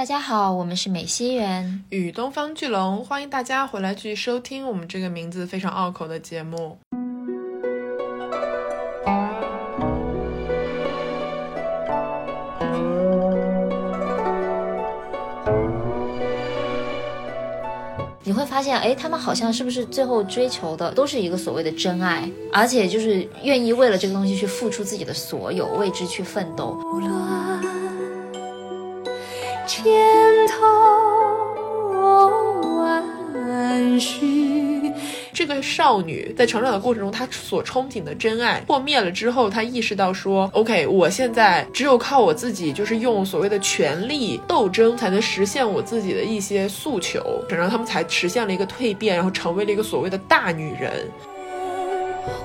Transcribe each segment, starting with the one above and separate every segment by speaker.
Speaker 1: 大家好，我们是美西园
Speaker 2: 与东方巨龙，欢迎大家回来继续收听我们这个名字非常拗口的节目。
Speaker 1: 你会发现，哎，他们好像是不是最后追求的都是一个所谓的真爱，而且就是愿意为了这个东西去付出自己的所有，为之去奋斗。千头
Speaker 2: 万绪。这个少女在成长的过程中，她所憧憬的真爱破灭了之后，她意识到说：“OK，我现在只有靠我自己，就是用所谓的权力斗争，才能实现我自己的一些诉求。”然后他们才实现了一个蜕变，然后成为了一个所谓的大女人。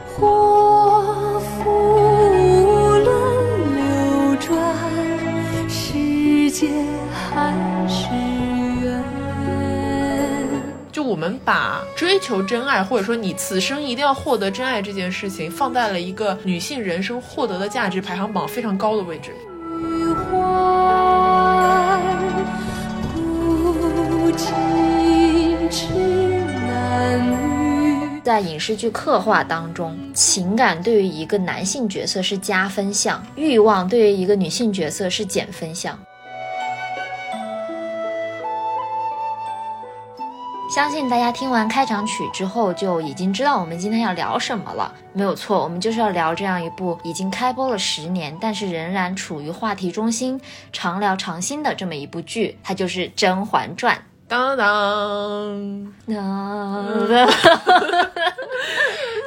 Speaker 2: 祸福轮流转，世界还是。就我们把追求真爱，或者说你此生一定要获得真爱这件事情，放在了一个女性人生获得的价值排行榜非常高的位置。
Speaker 1: 在影视剧刻画当中，情感对于一个男性角色是加分项，欲望对于一个女性角色是减分项。相信大家听完开场曲之后就已经知道我们今天要聊什么了。没有错，我们就是要聊这样一部已经开播了十年，但是仍然处于话题中心、常聊常新的这么一部剧，它就是《甄嬛传》。当当当。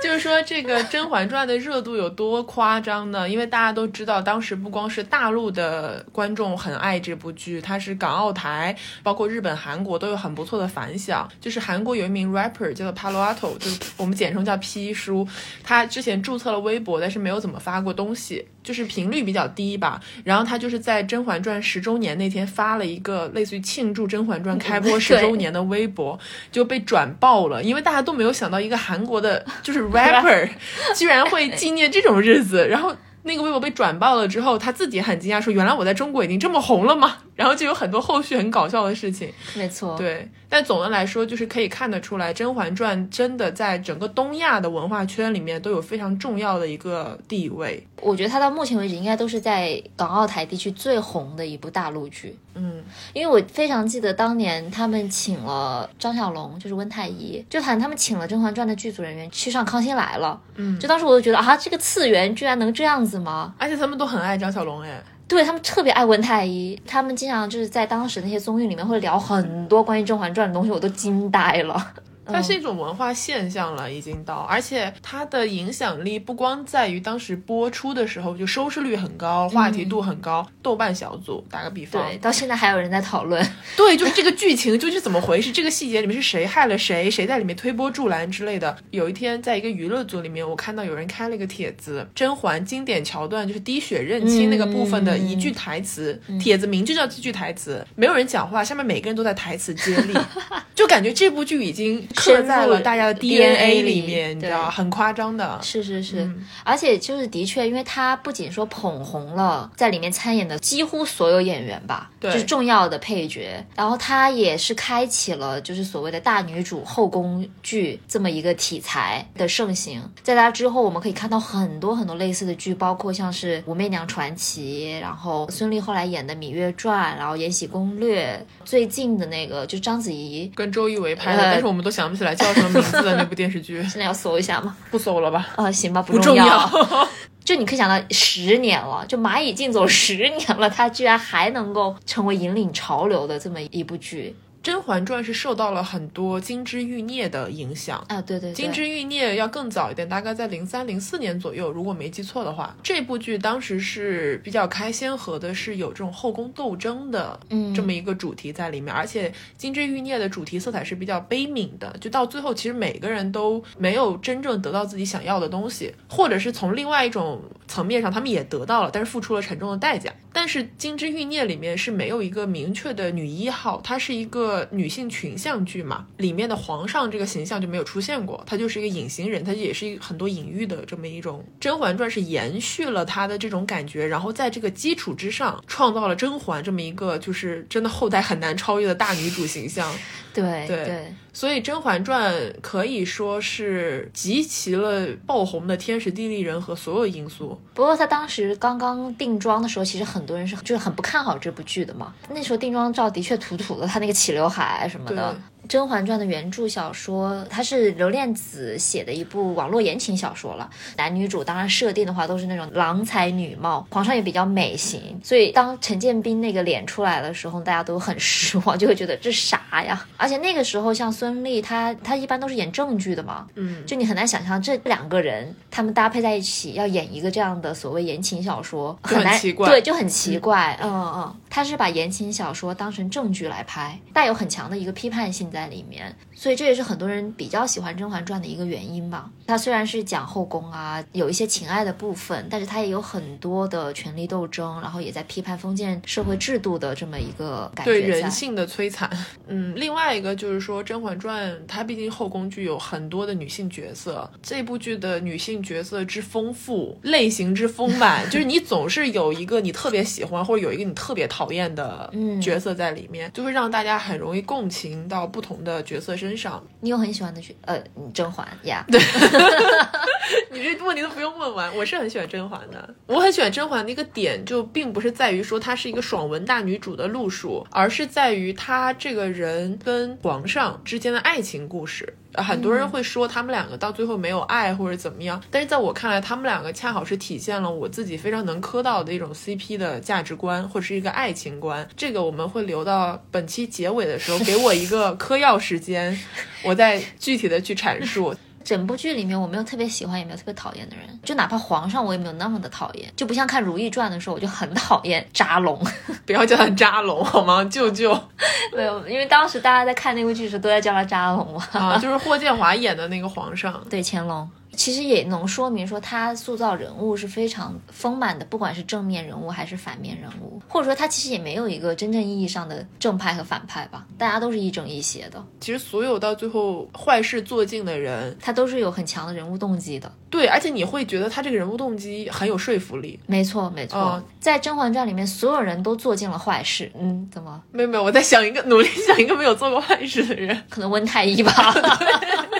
Speaker 2: 就是说，这个《甄嬛传》的热度有多夸张呢？因为大家都知道，当时不光是大陆的观众很爱这部剧，它是港澳台，包括日本、韩国都有很不错的反响。就是韩国有一名 rapper 叫做 Palo Alto，就我们简称叫 P 叔，他之前注册了微博，但是没有怎么发过东西，就是频率比较低吧。然后他就是在《甄嬛传》十周年那天发了一个类似于庆祝《甄嬛传》开播十周年的微博，就被转爆了，因为大家都没有想到一个韩国的，就是。rapper 居然会纪念这种日子，然后那个微博被转爆了之后，他自己很惊讶，说：“原来我在中国已经这么红了吗？”然后就有很多后续很搞笑的事情。
Speaker 1: 没错，
Speaker 2: 对。但总的来说，就是可以看得出来，《甄嬛传》真的在整个东亚的文化圈里面都有非常重要的一个地位。
Speaker 1: 我觉得它到目前为止应该都是在港澳台地区最红的一部大陆剧。
Speaker 2: 嗯，
Speaker 1: 因为我非常记得当年他们请了张小龙，就是温太医，就喊他们请了《甄嬛传》的剧组人员去上《康熙来了》。
Speaker 2: 嗯，
Speaker 1: 就当时我就觉得啊，这个次元居然能这样子吗？
Speaker 2: 而且他们都很爱张小龙，哎。
Speaker 1: 对他们特别爱温太医，他们经常就是在当时那些综艺里面会聊很多关于《甄嬛传》的东西，我都惊呆了。
Speaker 2: 它是一种文化现象了，已经到，而且它的影响力不光在于当时播出的时候就收视率很高，话题度很高。豆瓣小组打个比方，
Speaker 1: 对，到现在还有人在讨论。
Speaker 2: 对，就是这个剧情究竟怎么回事？这个细节里面是谁害了谁？谁在里面推波助澜之类的？有一天，在一个娱乐组里面，我看到有人开了一个帖子，甄嬛经典桥段就是滴血认亲那个部分的一句台词，帖子名就叫这句台词，没有人讲话，下面每个人都在台词接力，就感觉这部剧已经。刻在了大家的 DNA 里面，你知道很夸张的。
Speaker 1: 是是是，而且就是的确，因为他不仅说捧红了在里面参演的几乎所有演员吧，就是重要的配角，然后他也是开启了就是所谓的大女主后宫剧这么一个题材的盛行。在他之后，我们可以看到很多很多类似的剧，包括像是《武媚娘传奇》，然后孙俪后来演的《芈月传》，然后《延禧攻略》，最近的那个就章子怡
Speaker 2: 跟周一围拍的，但是我们都想。想不起来叫什么名字的那部电视剧，
Speaker 1: 现在要搜一下吗？
Speaker 2: 不搜了吧？
Speaker 1: 啊，行吧，
Speaker 2: 不
Speaker 1: 重
Speaker 2: 要。
Speaker 1: 就你可以想到，十年了，就蚂蚁竞走十年了，它居然还能够成为引领潮流的这么一部剧。
Speaker 2: 《甄嬛传》是受到了很多金枝玉孽的影响
Speaker 1: 啊，对对，
Speaker 2: 金枝玉孽要更早一点，大概在零三零四年左右，如果没记错的话。这部剧当时是比较开先河的，是有这种后宫斗争的，嗯，这么一个主题在里面。而且金枝玉孽的主题色彩是比较悲悯的，就到最后其实每个人都没有真正得到自己想要的东西，或者是从另外一种层面上，他们也得到了，但是付出了沉重的代价。但是金枝玉孽里面是没有一个明确的女一号，她是一个。女性群像剧嘛，里面的皇上这个形象就没有出现过，他就是一个隐形人，他也是一很多隐喻的这么一种。《甄嬛传》是延续了他的这种感觉，然后在这个基础之上，创造了甄嬛这么一个就是真的后代很难超越的大女主形象。
Speaker 1: 对
Speaker 2: 对。所以《甄嬛传》可以说是集齐了爆红的天时地利人和所有因素。
Speaker 1: 不过他当时刚刚定妆的时候，其实很多人是就是很不看好这部剧的嘛。那时候定妆照的确土土的，他那个齐刘海什么的。《甄嬛传》的原著小说，它是刘恋子写的一部网络言情小说了。男女主当然设定的话都是那种郎才女貌，皇上也比较美型。所以当陈建斌那个脸出来的时候，大家都很失望，就会觉得这啥呀？而且那个时候像孙俪，她她一般都是演正剧的嘛，
Speaker 2: 嗯，
Speaker 1: 就你很难想象这两个人他们搭配在一起要演一个这样的所谓言情小说，很难，对，就很奇怪。嗯嗯，他是把言情小说当成正剧来拍，带有很强的一个批判性在。里面，所以这也是很多人比较喜欢《甄嬛传》的一个原因吧。它虽然是讲后宫啊，有一些情爱的部分，但是它也有很多的权力斗争，然后也在批判封建社会制度的这么一个感觉。
Speaker 2: 对人性的摧残。嗯，另外一个就是说，《甄嬛传》它毕竟后宫剧有很多的女性角色，这部剧的女性角色之丰富，类型之丰满，就是你总是有一个你特别喜欢，或者有一个你特别讨厌的角色在里面，就会让大家很容易共情到不同。同的角色身上，
Speaker 1: 你有很喜欢的角呃，甄嬛呀？
Speaker 2: 对，你这问题都不用问完，我是很喜欢甄嬛的。我很喜欢甄嬛的一个点，就并不是在于说她是一个爽文大女主的路数，而是在于她这个人跟皇上之间的爱情故事。很多人会说他们两个到最后没有爱或者怎么样，但是在我看来，他们两个恰好是体现了我自己非常能磕到的一种 CP 的价值观或者是一个爱情观。这个我们会留到本期结尾的时候，给我一个嗑药时间，我再具体的去阐述。
Speaker 1: 整部剧里面，我没有特别喜欢，也没有特别讨厌的人，就哪怕皇上，我也没有那么的讨厌，就不像看《如懿传》的时候，我就很讨厌扎龙，
Speaker 2: 不要叫他扎龙好吗？舅舅，
Speaker 1: 没有，因为当时大家在看那部剧的时候，都在叫他扎龙嘛
Speaker 2: 啊，就是霍建华演的那个皇上，
Speaker 1: 对，乾隆。其实也能说明说他塑造人物是非常丰满的，不管是正面人物还是反面人物，或者说他其实也没有一个真正意义上的正派和反派吧，大家都是一正一邪的。
Speaker 2: 其实所有到最后坏事做尽的人，
Speaker 1: 他都是有很强的人物动机的。
Speaker 2: 对，而且你会觉得他这个人物动机很有说服力。
Speaker 1: 没错，没错，在《甄嬛传》里面，所有人都做尽了坏事。嗯，怎么？
Speaker 2: 没有没有，我在想一个努力想一个没有做过坏事的人，
Speaker 1: 可能温太医吧。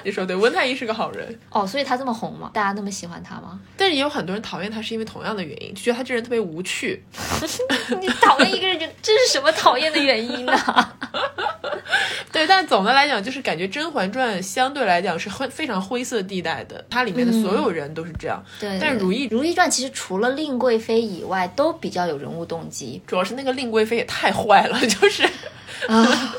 Speaker 2: 你说对，温太医是个好人
Speaker 1: 哦，所以他这么红吗？大家那么喜欢他吗？
Speaker 2: 但是也有很多人讨厌他，是因为同样的原因，就觉得他这人特别无趣。
Speaker 1: 你讨厌一个人，就这是什么讨厌的原因呢？
Speaker 2: 对，但总的来讲，就是感觉《甄嬛传》相对来讲是灰非常灰色地带的，它里面的所有人都是这样。
Speaker 1: 对，
Speaker 2: 但《如懿
Speaker 1: 如懿传》其实除了令贵妃以外，都比较有人物动机。
Speaker 2: 主要是那个令贵妃也太坏了，就是
Speaker 1: 啊。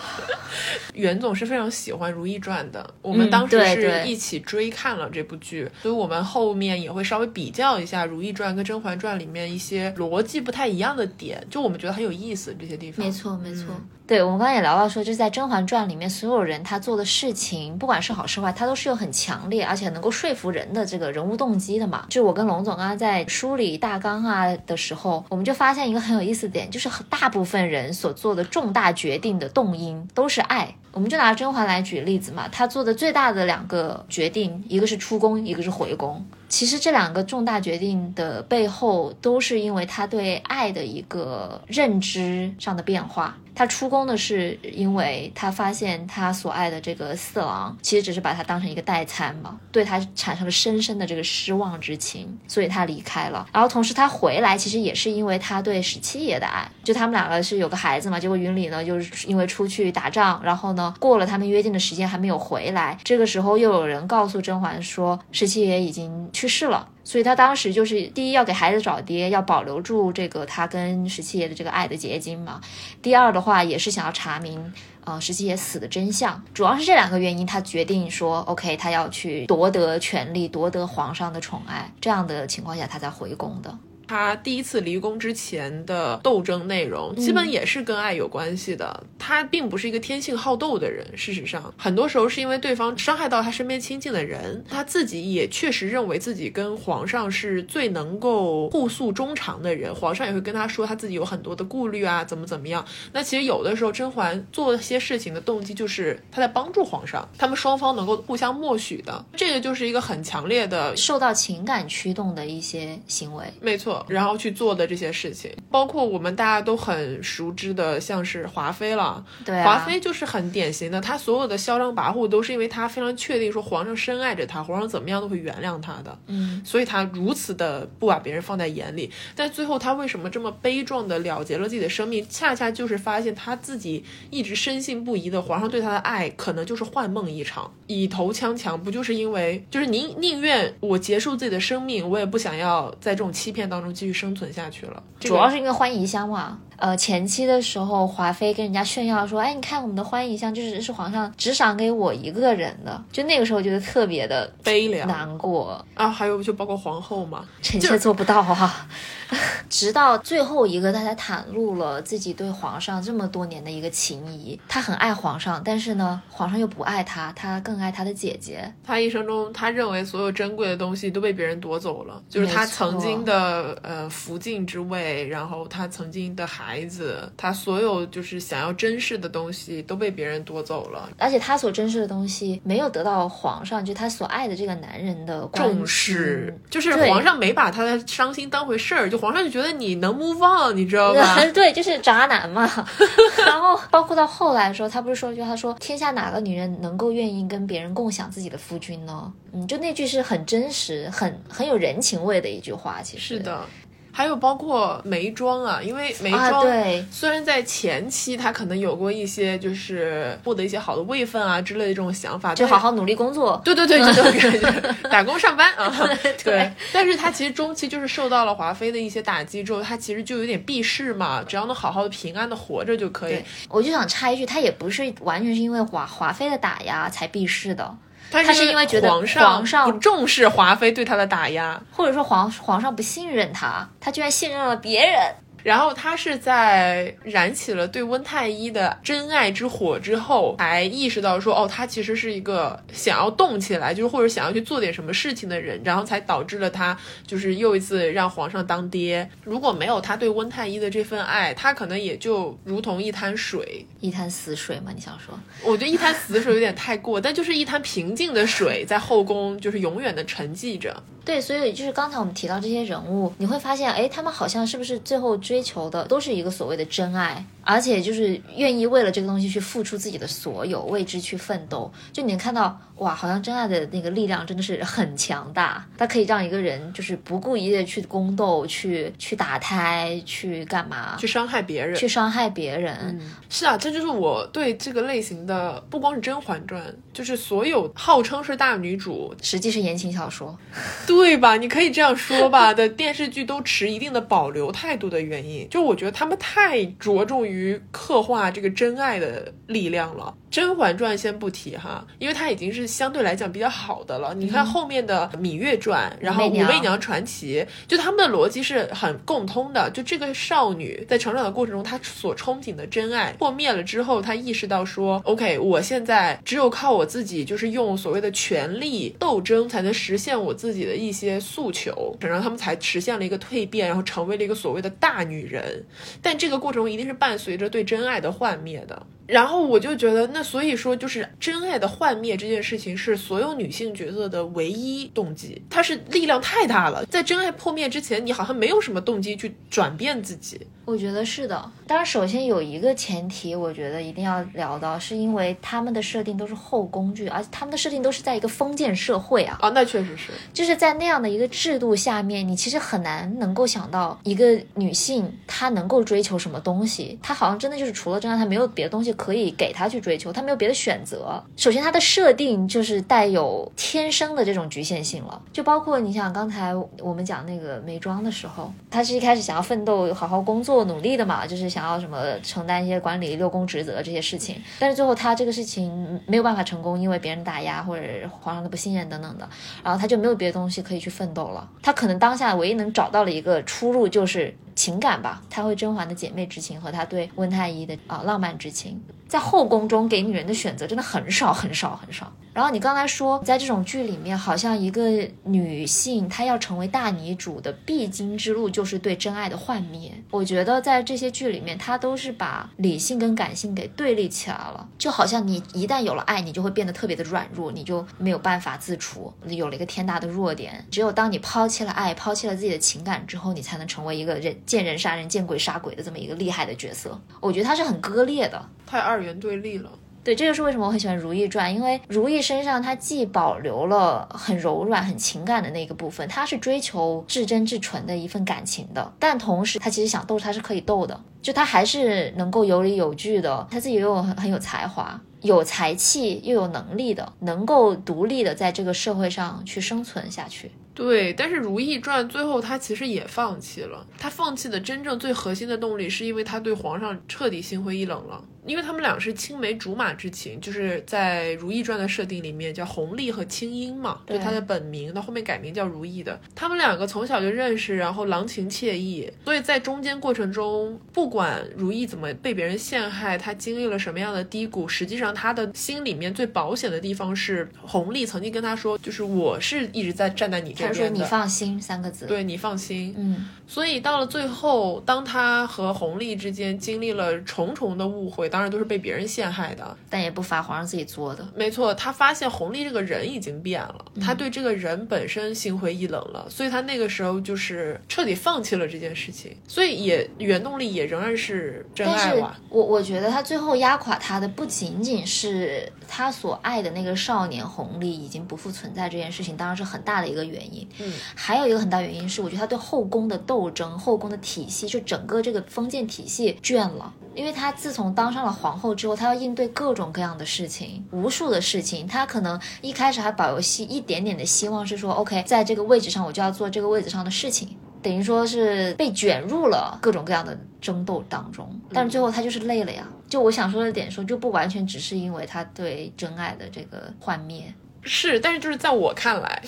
Speaker 2: 袁总是非常喜欢《如懿传》的，我们当时是一起追看了这部剧，所以我们后面也会稍微比较一下《如懿传》跟《甄嬛传》里面一些逻辑不太一样的点，就我们觉得很有意思这些地方。
Speaker 1: 没错，没错。对，我们刚刚也聊到说，就是在《甄嬛传》里面，所有人他做的事情，不管是好是坏，他都是有很强烈而且能够说服人的这个人物动机的嘛。就我跟龙总刚刚在梳理大纲啊的时候，我们就发现一个很有意思的点，就是大部分人所做的重大决定的动因都是爱。我们就拿甄嬛来举例子嘛，她做的最大的两个决定，一个是出宫，一个是回宫。其实这两个重大决定的背后，都是因为她对爱的一个认知上的变化。他出宫的是因为他发现他所爱的这个四郎其实只是把他当成一个代餐嘛，对他产生了深深的这个失望之情，所以他离开了。然后同时他回来其实也是因为他对十七爷的爱，就他们两个是有个孩子嘛。结果云里呢就是因为出去打仗，然后呢过了他们约定的时间还没有回来，这个时候又有人告诉甄嬛说十七爷已经去世了。所以他当时就是第一要给孩子找爹，要保留住这个他跟十七爷的这个爱的结晶嘛。第二的话也是想要查明，呃，十七爷死的真相。主要是这两个原因，他决定说，OK，他要去夺得权力，夺得皇上的宠爱。这样的情况下，他才回宫的。
Speaker 2: 他第一次离宫之前的斗争内容，基本也是跟爱有关系的。他并不是一个天性好斗的人，事实上，很多时候是因为对方伤害到他身边亲近的人，他自己也确实认为自己跟皇上是最能够互诉衷肠的人。皇上也会跟他说他自己有很多的顾虑啊，怎么怎么样。那其实有的时候，甄嬛做些事情的动机就是他在帮助皇上，他们双方能够互相默许的，这个就是一个很强烈的
Speaker 1: 受到情感驱动的一些行为。
Speaker 2: 没错，然后去做的这些事情，包括我们大家都很熟知的，像是华妃了。
Speaker 1: 对，
Speaker 2: 华妃就是很典型的，她所有的嚣张跋扈都是因为她非常确定说皇上深爱着她，皇上怎么样都会原谅她的。
Speaker 1: 嗯，
Speaker 2: 所以她如此的不把别人放在眼里。但最后她为什么这么悲壮的了结了自己的生命？恰恰就是发现她自己一直深信不疑的皇上对她的爱可能就是幻梦一场，以头枪强，不就是因为就是您宁愿我结束自己的生命，我也不想要在这种欺骗当中继续生存下去了。
Speaker 1: 主要是因为欢宜香嘛。呃，前期的时候，华妃跟人家炫耀说：“哎，你看我们的欢宜香，就是是皇上只赏给我一个人的。”就那个时候觉得特别的
Speaker 2: 悲凉
Speaker 1: 难过
Speaker 2: 啊。还有就包括皇后嘛，
Speaker 1: 臣妾做不到啊。直到最后一个，他才袒露了自己对皇上这么多年的一个情谊。他很爱皇上，但是呢，皇上又不爱他，他更爱他的姐姐。
Speaker 2: 他一生中，他认为所有珍贵的东西都被别人夺走了，就是他曾经的呃福晋之位，然后他曾经的孩子，他所有就是想要珍视的东西都被别人夺走了。
Speaker 1: 而且他所珍视的东西没有得到皇上就他所爱的这个男人的
Speaker 2: 重视，就是皇上没把他的伤心当回事儿，就。皇上就觉得你能 move on，你知道吧？
Speaker 1: 对，就是渣男嘛。然后包括到后来的时候，他不是说一句，他说：“天下哪个女人能够愿意跟别人共享自己的夫君呢？”嗯，就那句是很真实、很很有人情味的一句话。其实
Speaker 2: 是的。还有包括眉庄啊，因为眉庄虽然在前期他可能有过一些就是获得一些好的位分啊之类的这种想法，
Speaker 1: 就好好努力工作，
Speaker 2: 对对对，就 打工上班啊，对。但是他其实中期就是受到了华妃的一些打击之后，他其实就有点避世嘛，只要能好好的平安的活着就可以。
Speaker 1: 我就想插一句，他也不是完全是因为华华妃的打压才避世的。
Speaker 2: 他
Speaker 1: 是因为觉得
Speaker 2: 皇
Speaker 1: 上
Speaker 2: 不重视华妃对他的打压，
Speaker 1: 或者说皇皇上不信任他，他居然信任了别人。
Speaker 2: 然后他是在燃起了对温太医的真爱之火之后，才意识到说，哦，他其实是一个想要动起来，就是或者想要去做点什么事情的人，然后才导致了他就是又一次让皇上当爹。如果没有他对温太医的这份爱，他可能也就如同一滩水，
Speaker 1: 一滩死水嘛？你想说？
Speaker 2: 我觉得一滩死水有点太过，但就是一滩平静的水，在后宫就是永远的沉寂着。
Speaker 1: 对，所以就是刚才我们提到这些人物，你会发现，哎，他们好像是不是最后追求的都是一个所谓的真爱，而且就是愿意为了这个东西去付出自己的所有，为之去奋斗。就你能看到，哇，好像真爱的那个力量真的是很强大，它可以让一个人就是不顾一切去宫斗，去去打胎，去干嘛，
Speaker 2: 去伤害别人，
Speaker 1: 去伤害别人。
Speaker 2: 是啊，这就是我对这个类型的，不光是《甄嬛传》，就是所有号称是大女主，
Speaker 1: 实际是言情小说。
Speaker 2: 对吧？你可以这样说吧。的电视剧都持一定的保留态度的原因，就我觉得他们太着重于刻画这个真爱的力量了。《甄嬛传》先不提哈，因为它已经是相对来讲比较好的了。你看后面的《芈月传》，然后《武媚娘传奇》，就他们的逻辑是很共通的。就这个少女在成长的过程中，她所憧憬的真爱破灭了之后，她意识到说：“OK，我现在只有靠我自己，就是用所谓的权力斗争，才能实现我自己的一些诉求。”然后他们才实现了一个蜕变，然后成为了一个所谓的大女人。但这个过程中一定是伴随着对真爱的幻灭的。然后我就觉得，那所以说，就是真爱的幻灭这件事情是所有女性角色的唯一动机，它是力量太大了。在真爱破灭之前，你好像没有什么动机去转变自己。
Speaker 1: 我觉得是的。当然，首先有一个前提，我觉得一定要聊到，是因为他们的设定都是后宫剧，而且他们的设定都是在一个封建社会啊。
Speaker 2: 啊，那确实是，
Speaker 1: 就是在那样的一个制度下面，你其实很难能够想到一个女性她能够追求什么东西。她好像真的就是除了真爱，她没有别的东西。可以给他去追求，他没有别的选择。首先，他的设定就是带有天生的这种局限性了，就包括你想刚才我们讲那个眉庄的时候，他是一开始想要奋斗、好好工作。努力的嘛，就是想要什么承担一些管理六宫职责这些事情。但是最后他这个事情没有办法成功，因为别人打压或者皇上的不信任等等的，然后他就没有别的东西可以去奋斗了。他可能当下唯一能找到了一个出路就是情感吧，他会甄嬛的姐妹之情和他对温太医的啊浪漫之情。在后宫中给女人的选择真的很少很少很少。然后你刚才说，在这种剧里面，好像一个女性她要成为大女主的必经之路就是对真爱的幻灭。我觉得在这些剧里面，她都是把理性跟感性给对立起来了，就好像你一旦有了爱，你就会变得特别的软弱，你就没有办法自处，有了一个天大的弱点。只有当你抛弃了爱，抛弃了自己的情感之后，你才能成为一个人见人杀人、见鬼杀鬼的这么一个厉害的角色。我觉得它是很割裂的。
Speaker 2: 太二元对立了，
Speaker 1: 对，这就是为什么我很喜欢《如懿传》，因为如懿身上她既保留了很柔软、很情感的那个部分，她是追求至真至纯的一份感情的，但同时她其实想斗，她是可以斗的，就她还是能够有理有据的，她自己又很很有才华、有才气又有能力的，能够独立的在这个社会上去生存下去。
Speaker 2: 对，但是《如懿传》最后她其实也放弃了，她放弃的真正最核心的动力，是因为她对皇上彻底心灰意冷了。因为他们俩是青梅竹马之情，就是在《如懿传》的设定里面叫弘历和青樱嘛，就她的本名，到后面改名叫如懿的。他们两个从小就认识，然后郎情妾意，所以在中间过程中，不管如懿怎么被别人陷害，她经历了什么样的低谷，实际上她的心里面最保险的地方是弘历曾经跟她说，就是我是一直在站在你这边的。
Speaker 1: 他说你放心三个字，
Speaker 2: 对你放心，
Speaker 1: 嗯。
Speaker 2: 所以到了最后，当他和弘历之间经历了重重的误会。当然都是被别人陷害的，
Speaker 1: 但也不乏皇上自己作的。
Speaker 2: 没错，他发现弘历这个人已经变了，他对这个人本身心灰意冷了，所以他那个时候就是彻底放弃了这件事情。所以也原动力也仍然是真爱
Speaker 1: 吧。我我觉得他最后压垮他的不仅仅是他所爱的那个少年弘历已经不复存在这件事情，当然是很大的一个原因。
Speaker 2: 嗯，
Speaker 1: 还有一个很大原因是，我觉得他对后宫的斗争、后宫的体系，就整个这个封建体系倦了。因为他自从当上了皇后之后，他要应对各种各样的事情，无数的事情。他可能一开始还保有希一点点的希望，是说 OK，在这个位置上我就要做这个位置上的事情，等于说是被卷入了各种各样的争斗当中。但是最后他就是累了呀。就我想说的点说，就不完全只是因为他对真爱的这个幻灭。
Speaker 2: 是，但是就是在我看来，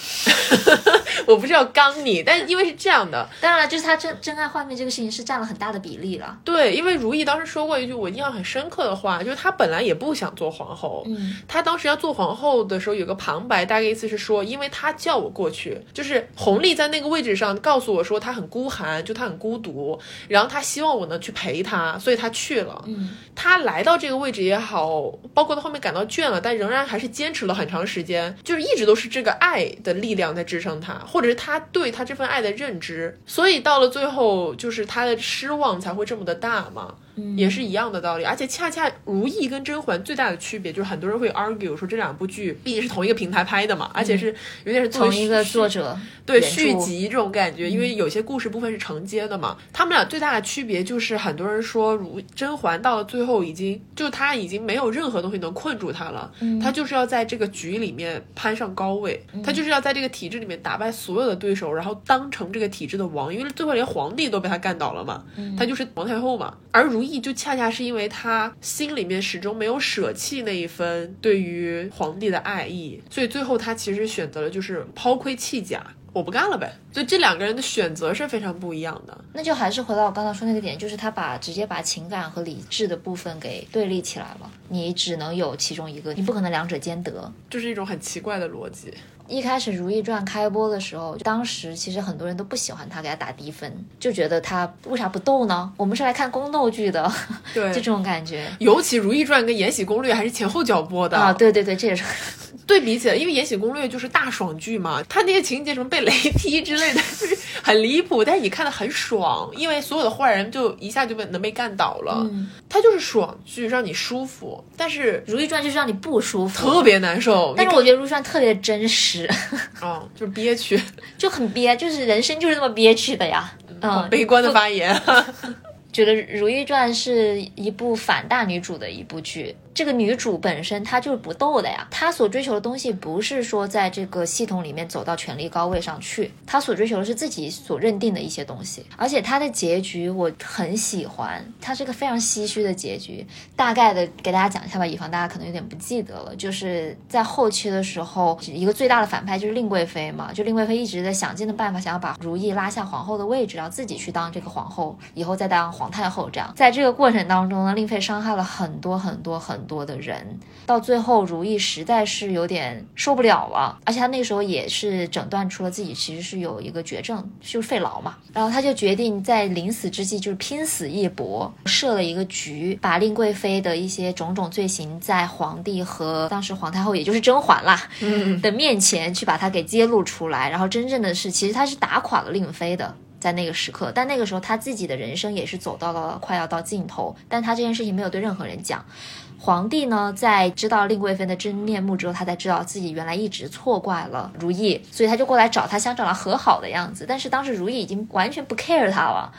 Speaker 2: 我不是要刚你，但因为是这样的，
Speaker 1: 当然了，就是他真真爱画面这个事情是占了很大的比例了。
Speaker 2: 对，因为如懿当时说过一句我印象很深刻的话，就是她本来也不想做皇后，
Speaker 1: 嗯，
Speaker 2: 她当时要做皇后的时候有个旁白，大概意思是说，因为她叫我过去，就是弘历在那个位置上告诉我说她很孤寒，就她很孤独，然后她希望我能去陪她，所以她去了。
Speaker 1: 嗯，
Speaker 2: 她来到这个位置也好，包括她后面感到倦了，但仍然还是坚持了很长时间。就是一直都是这个爱的力量在支撑他，或者是他对他这份爱的认知，所以到了最后，就是他的失望才会这么的大嘛。也是一样的道理，而且恰恰《如懿》跟《甄嬛》最大的区别就是很多人会 argue 说这两部剧毕竟是同一个平台拍的嘛，而且是有点是
Speaker 1: 同一个作者
Speaker 2: 对续集这种感觉，因为有些故事部分是承接的嘛。他们俩最大的区别就是很多人说，如甄嬛到了最后已经就她已经没有任何东西能困住她了，她就是要在这个局里面攀上高位，她就是要在这个体制里面打败所有的对手，然后当成这个体制的王，因为最后连皇帝都被她干倒了嘛，她就是皇太后嘛，而如。意就恰恰是因为他心里面始终没有舍弃那一份对于皇帝的爱意，所以最后他其实选择了就是抛盔弃甲，我不干了呗。所以这两个人的选择是非常不一样的。
Speaker 1: 那就还是回到我刚才说那个点，就是他把直接把情感和理智的部分给对立起来了，你只能有其中一个，你不可能两者兼得，
Speaker 2: 就是一种很奇怪的逻辑。
Speaker 1: 一开始《如懿传》开播的时候，当时其实很多人都不喜欢他，给他打低分，就觉得他为啥不斗呢？我们是来看宫斗剧的，
Speaker 2: 对，
Speaker 1: 就这种感觉。
Speaker 2: 尤其《如懿传》跟《延禧攻略》还是前后脚播的
Speaker 1: 啊，对对对，这也是
Speaker 2: 对比起来，因为《延禧攻略》就是大爽剧嘛，它那些情节什么被雷劈之类的，就是很离谱，但是你看的很爽，因为所有的坏人就一下就被能被干倒了，它就是爽剧，让你舒服。但是《
Speaker 1: 如懿传》就是让你不舒服，
Speaker 2: 特别难受。
Speaker 1: 但是我觉得《如懿传》特别真实。是，
Speaker 2: 哦，就是憋屈，
Speaker 1: 就很憋，就是人生就是这么憋屈的呀。嗯，
Speaker 2: 悲观的发言。
Speaker 1: 觉得《如懿传》是一部反大女主的一部剧，这个女主本身她就是不斗的呀，她所追求的东西不是说在这个系统里面走到权力高位上去，她所追求的是自己所认定的一些东西。而且她的结局我很喜欢，她是个非常唏嘘的结局。大概的给大家讲一下吧，以防大家可能有点不记得了。就是在后期的时候，一个最大的反派就是令贵妃嘛，就令贵妃一直在想尽的办法想要把如意拉下皇后的位置，然后自己去当这个皇后，以后再当皇太后这样。在这个过程当中呢，令妃伤害了很多很多很多的人，到最后如意实在是有点受不了了，而且她那个时候也是诊断出了自己其实是有一个绝症，就是肺痨嘛。然后她就决定在临死之际就是拼死一搏，设了一个局，把令贵妃的一些种种罪行在皇帝和当时皇太后也就是甄嬛啦 的面前去把它给揭露出来，然后真正的是其实他是打垮了令妃的。在那个时刻，但那个时候他自己的人生也是走到了快要到尽头，但他这件事情没有对任何人讲。皇帝呢，在知道令贵妃的真面目之后，他才知道自己原来一直错怪了如意，所以他就过来找他，想找他和好的样子。但是当时如意已经完全不 care 他了。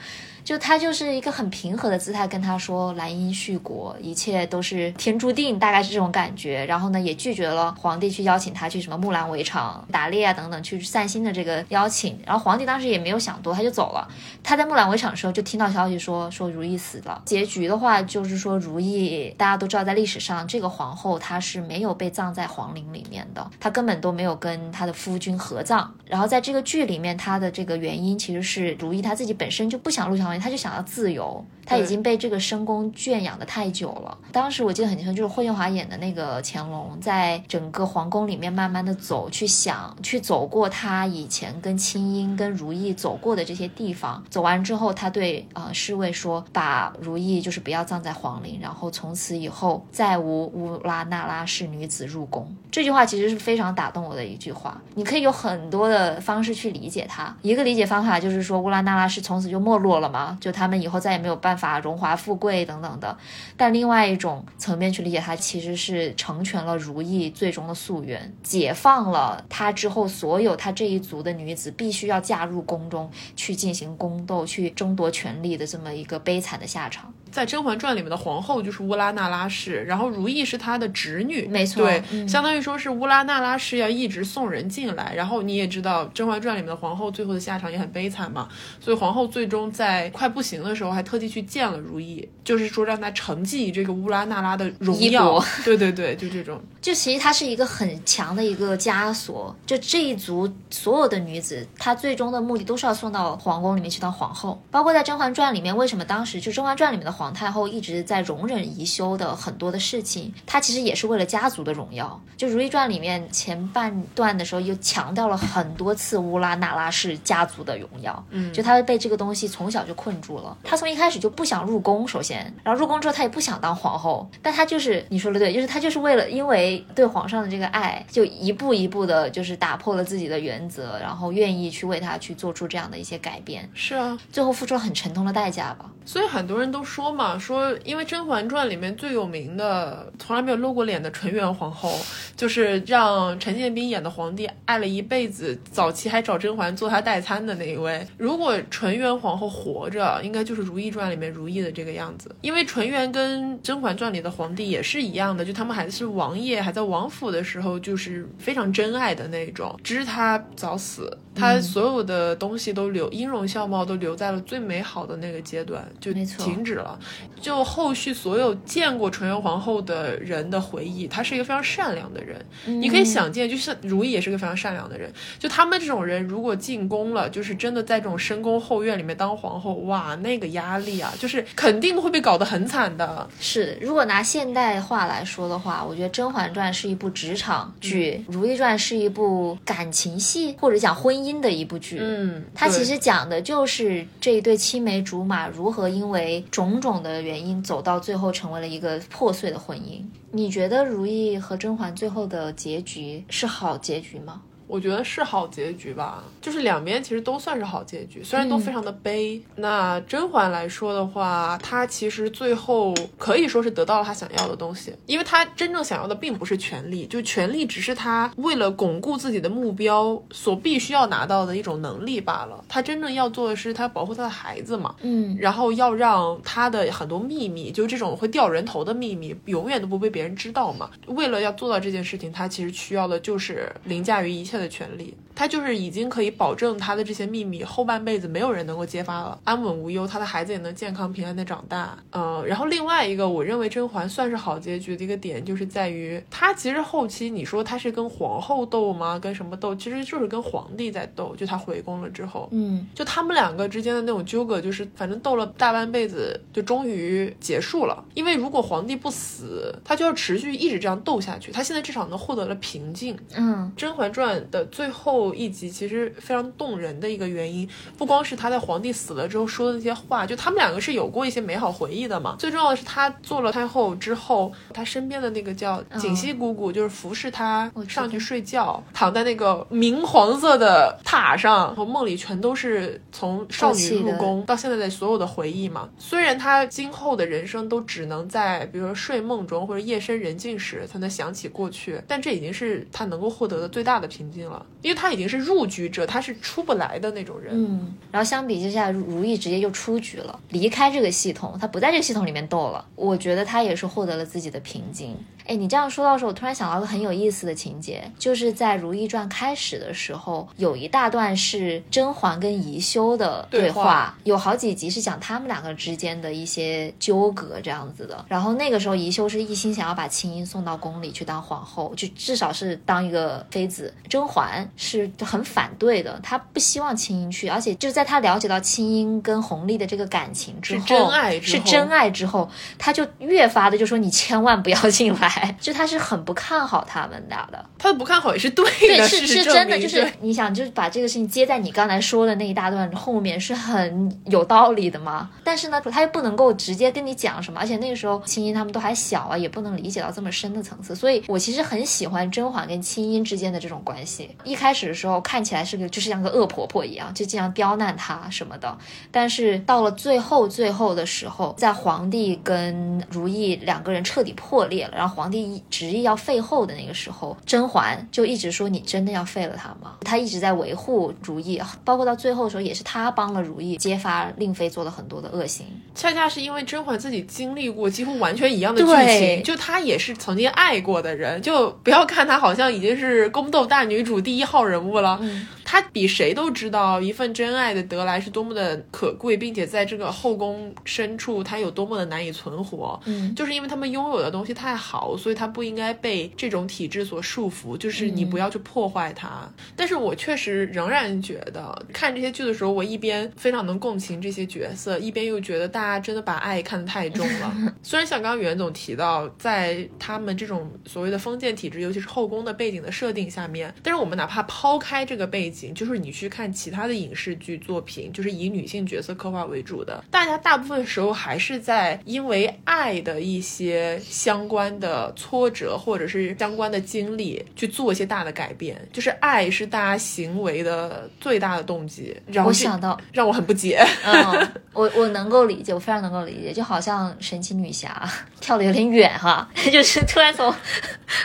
Speaker 1: 就他就是一个很平和的姿态跟他说兰因絮果，一切都是天注定，大概是这种感觉。然后呢，也拒绝了皇帝去邀请他去什么木兰围场打猎啊等等去散心的这个邀请。然后皇帝当时也没有想多，他就走了。他在木兰围场的时候就听到消息说说如懿死了。结局的话就是说如懿大家都知道，在历史上这个皇后她是没有被葬在皇陵里面的，她根本都没有跟她的夫君合葬。然后在这个剧里面，她的这个原因其实是如懿她自己本身就不想入朝。他就想要自由，他已经被这个深宫圈养的太久了。当时我记得很清楚，就是霍建华演的那个乾隆，在整个皇宫里面慢慢的走，去想，去走过他以前跟清音、跟如意走过的这些地方。走完之后，他对呃侍卫说：“把如意就是不要葬在皇陵，然后从此以后再无乌拉那拉氏女子入宫。”这句话其实是非常打动我的一句话。你可以有很多的方式去理解它。一个理解方法就是说，乌拉那拉氏从此就没落了吗？就他们以后再也没有办法荣华富贵等等的，但另外一种层面去理解它，其实是成全了如意最终的夙愿，解放了她之后所有她这一族的女子必须要嫁入宫中去进行宫斗、去争夺权力的这么一个悲惨的下场。
Speaker 2: 在《甄嬛传》里面的皇后就是乌拉那拉氏，然后如懿是她的侄女，
Speaker 1: 没错，
Speaker 2: 对，相当于说是乌拉那拉氏要一直送人进来。然后你也知道，《甄嬛传》里面的皇后最后的下场也很悲惨嘛，所以皇后最终在快不行的时候，还特地去见了如懿，就是说让她承继这个乌拉那拉的荣耀。对对对，就这种。
Speaker 1: 就其实她是一个很强的一个枷锁，就这一族所有的女子，她最终的目的都是要送到皇宫里面去当皇后。包括在《甄嬛传》里面，为什么当时就《甄嬛传》里面的皇皇太后一直在容忍宜修的很多的事情，她其实也是为了家族的荣耀。就《如懿传》里面前半段的时候，又强调了很多次乌拉那拉氏家族的荣耀。嗯，就她被这个东西从小就困住了。她从一开始就不想入宫，首先，然后入宫之后，她也不想当皇后。但她就是你说的对，就是她就是为了因为对皇上的这个爱，就一步一步的，就是打破了自己的原则，然后愿意去为他去做出这样的一些改变。
Speaker 2: 是啊，
Speaker 1: 最后付出了很沉痛的代价吧。
Speaker 2: 所以很多人都说嘛，说因为《甄嬛传》里面最有名的、从来没有露过脸的纯元皇后，就是让陈建斌演的皇帝爱了一辈子，早期还找甄嬛做他代餐的那一位。如果纯元皇后活着，应该就是《如懿传》里面如懿的这个样子。因为纯元跟《甄嬛传》里的皇帝也是一样的，就他们还是王爷，还在王府的时候，就是非常真爱的那种。只是他早死，他所有的东西都留，音容笑貌都留在了最美好的那个阶段。就停止了，就后续所有见过纯元皇后的人的回忆，她是一个非常善良的人。你可以想见，就像如懿也是个非常善良的人。就他们这种人，如果进宫了，就是真的在这种深宫后院里面当皇后，哇，那个压力啊，就是肯定会被搞得很惨的。
Speaker 1: 是，如果拿现代话来说的话，我觉得《甄嬛传》是一部职场剧，《如懿传》是一部感情戏或者讲婚姻的一部剧。
Speaker 2: 嗯，
Speaker 1: 它其实讲的就是这一对青梅竹马如何。因为种种种的原因，走到最后成为了一个破碎的婚姻。你觉得如懿和甄嬛最后的结局是好结局吗？
Speaker 2: 我觉得是好结局吧，就是两边其实都算是好结局，虽然都非常的悲。那甄嬛来说的话，她其实最后可以说是得到了她想要的东西，因为她真正想要的并不是权力，就权力只是她为了巩固自己的目标所必须要拿到的一种能力罢了。她真正要做的是，她保护她的孩子嘛，
Speaker 1: 嗯，
Speaker 2: 然后要让她的很多秘密，就这种会掉人头的秘密，永远都不被别人知道嘛。为了要做到这件事情，她其实需要的就是凌驾于一切。的权利，他就是已经可以保证他的这些秘密后半辈子没有人能够揭发了，安稳无忧，他的孩子也能健康平安的长大。嗯，然后另外一个我认为甄嬛算是好结局的一个点，就是在于她其实后期你说她是跟皇后斗吗？跟什么斗？其实就是跟皇帝在斗。就她回宫了之后，
Speaker 1: 嗯，
Speaker 2: 就他们两个之间的那种纠葛，就是反正斗了大半辈子，就终于结束了。因为如果皇帝不死，他就要持续一直这样斗下去。他现在至少能获得了平静。
Speaker 1: 嗯，《
Speaker 2: 甄嬛传》。的最后一集其实非常动人的一个原因，不光是他在皇帝死了之后说的那些话，就他们两个是有过一些美好回忆的嘛。最重要的是他做了太后之后，他身边的那个叫锦汐姑姑，就是服侍他上去睡觉，躺在那个明黄色的榻上，然后梦里全都是从少女入宫到现在的所有的回忆嘛。虽然他今后的人生都只能在比如说睡梦中或者夜深人静时才能想起过去，但这已经是他能够获得的最大的平静。了，因为他已经是入局者，他是出不来的那种人。
Speaker 1: 嗯，然后相比之下，如意直接就出局了，离开这个系统，他不在这个系统里面斗了。我觉得他也是获得了自己的平静。哎，你这样说到时候，我突然想到个很有意思的情节，就是在《如懿传》开始的时候，有一大段是甄嬛跟宜修的对话，有好几集是讲他们两个之间的一些纠葛这样子的。然后那个时候，宜修是一心想要把青音送到宫里去当皇后，就至少是当一个妃子。甄嬛是很反对的，他不希望青音去，而且就在他了解到青音跟弘历的这个感情之后，
Speaker 2: 是真爱，
Speaker 1: 是真爱之后，他就越发的就说你千万不要进来。就他是很不看好他们俩的，
Speaker 2: 他不看好也是对
Speaker 1: 的，
Speaker 2: 是
Speaker 1: 是真的。就是你想，就是把这个事情接在你刚才说的那一大段后面，是很有道理的吗？但是呢，他又不能够直接跟你讲什么，而且那个时候青音他们都还小啊，也不能理解到这么深的层次。所以我其实很喜欢甄嬛跟青音之间的这种关系。一开始的时候看起来是个就是像个恶婆婆一样，就经常刁难她什么的。但是到了最后最后的时候，在皇帝跟如懿两个人彻底破裂了，然后皇。皇帝执意要废后的那个时候，甄嬛就一直说：“你真的要废了她吗？”她一直在维护如懿，包括到最后的时候，也是她帮了如懿揭发令妃做了很多的恶行。
Speaker 2: 恰恰是因为甄嬛自己经历过几乎完全一样的剧情，就她也是曾经爱过的人，就不要看她好像已经是宫斗大女主第一号人物了。她比谁都知道一份真爱的得来是多么的可贵，并且在这个后宫深处，他有多么的难以存活。
Speaker 1: 嗯，
Speaker 2: 就是因为他们拥有的东西太好。所以他不应该被这种体制所束缚，就是你不要去破坏它。但是我确实仍然觉得，看这些剧的时候，我一边非常能共情这些角色，一边又觉得大家真的把爱看得太重了。虽然像刚刚袁总提到，在他们这种所谓的封建体制，尤其是后宫的背景的设定下面，但是我们哪怕抛开这个背景，就是你去看其他的影视剧作品，就是以女性角色刻画为主的，大家大部分时候还是在因为爱的一些相关的。挫折或者是相关的经历去做一些大的改变，就是爱是大家行为的最大的动机。
Speaker 1: 我想到
Speaker 2: 让我很不解。
Speaker 1: 嗯，我我能够理解，我非常能够理解，就好像神奇女侠 跳的有点远哈，就是突然从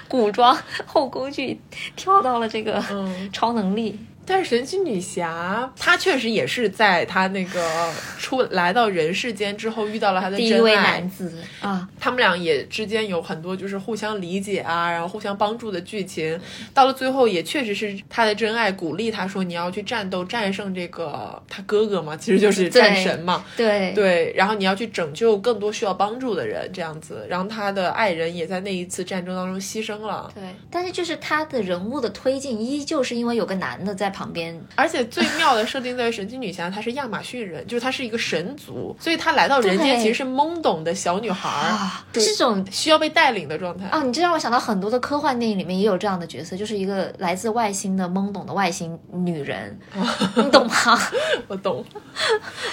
Speaker 1: 古装后宫剧跳到了这个超能力。
Speaker 2: 但是神奇女侠，她确实也是在她那个出来到人世间之后遇到了她的
Speaker 1: 第一位男子啊，
Speaker 2: 他们俩也之间有很多就是互相理解啊，然后互相帮助的剧情。到了最后，也确实是她的真爱鼓励她说你要去战斗，战胜这个他哥哥嘛，其实就是战神嘛。
Speaker 1: 对
Speaker 2: 对，然后你要去拯救更多需要帮助的人，这样子。然后他的爱人也在那一次战争当中牺牲了。
Speaker 1: 对，但是就是他的人物的推进，依旧是因为有个男的在。旁边。
Speaker 2: 而且最妙的设定在神奇女侠，她是亚马逊人，就是她是一个神族，所以她来到人间其实是懵懂的小女孩儿，
Speaker 1: 这种
Speaker 2: 需要被带领的状态
Speaker 1: 啊！你这让我想到很多的科幻电影里面也有这样的角色，就是一个来自外星的懵懂的外星女人，你懂吗？
Speaker 2: 我懂。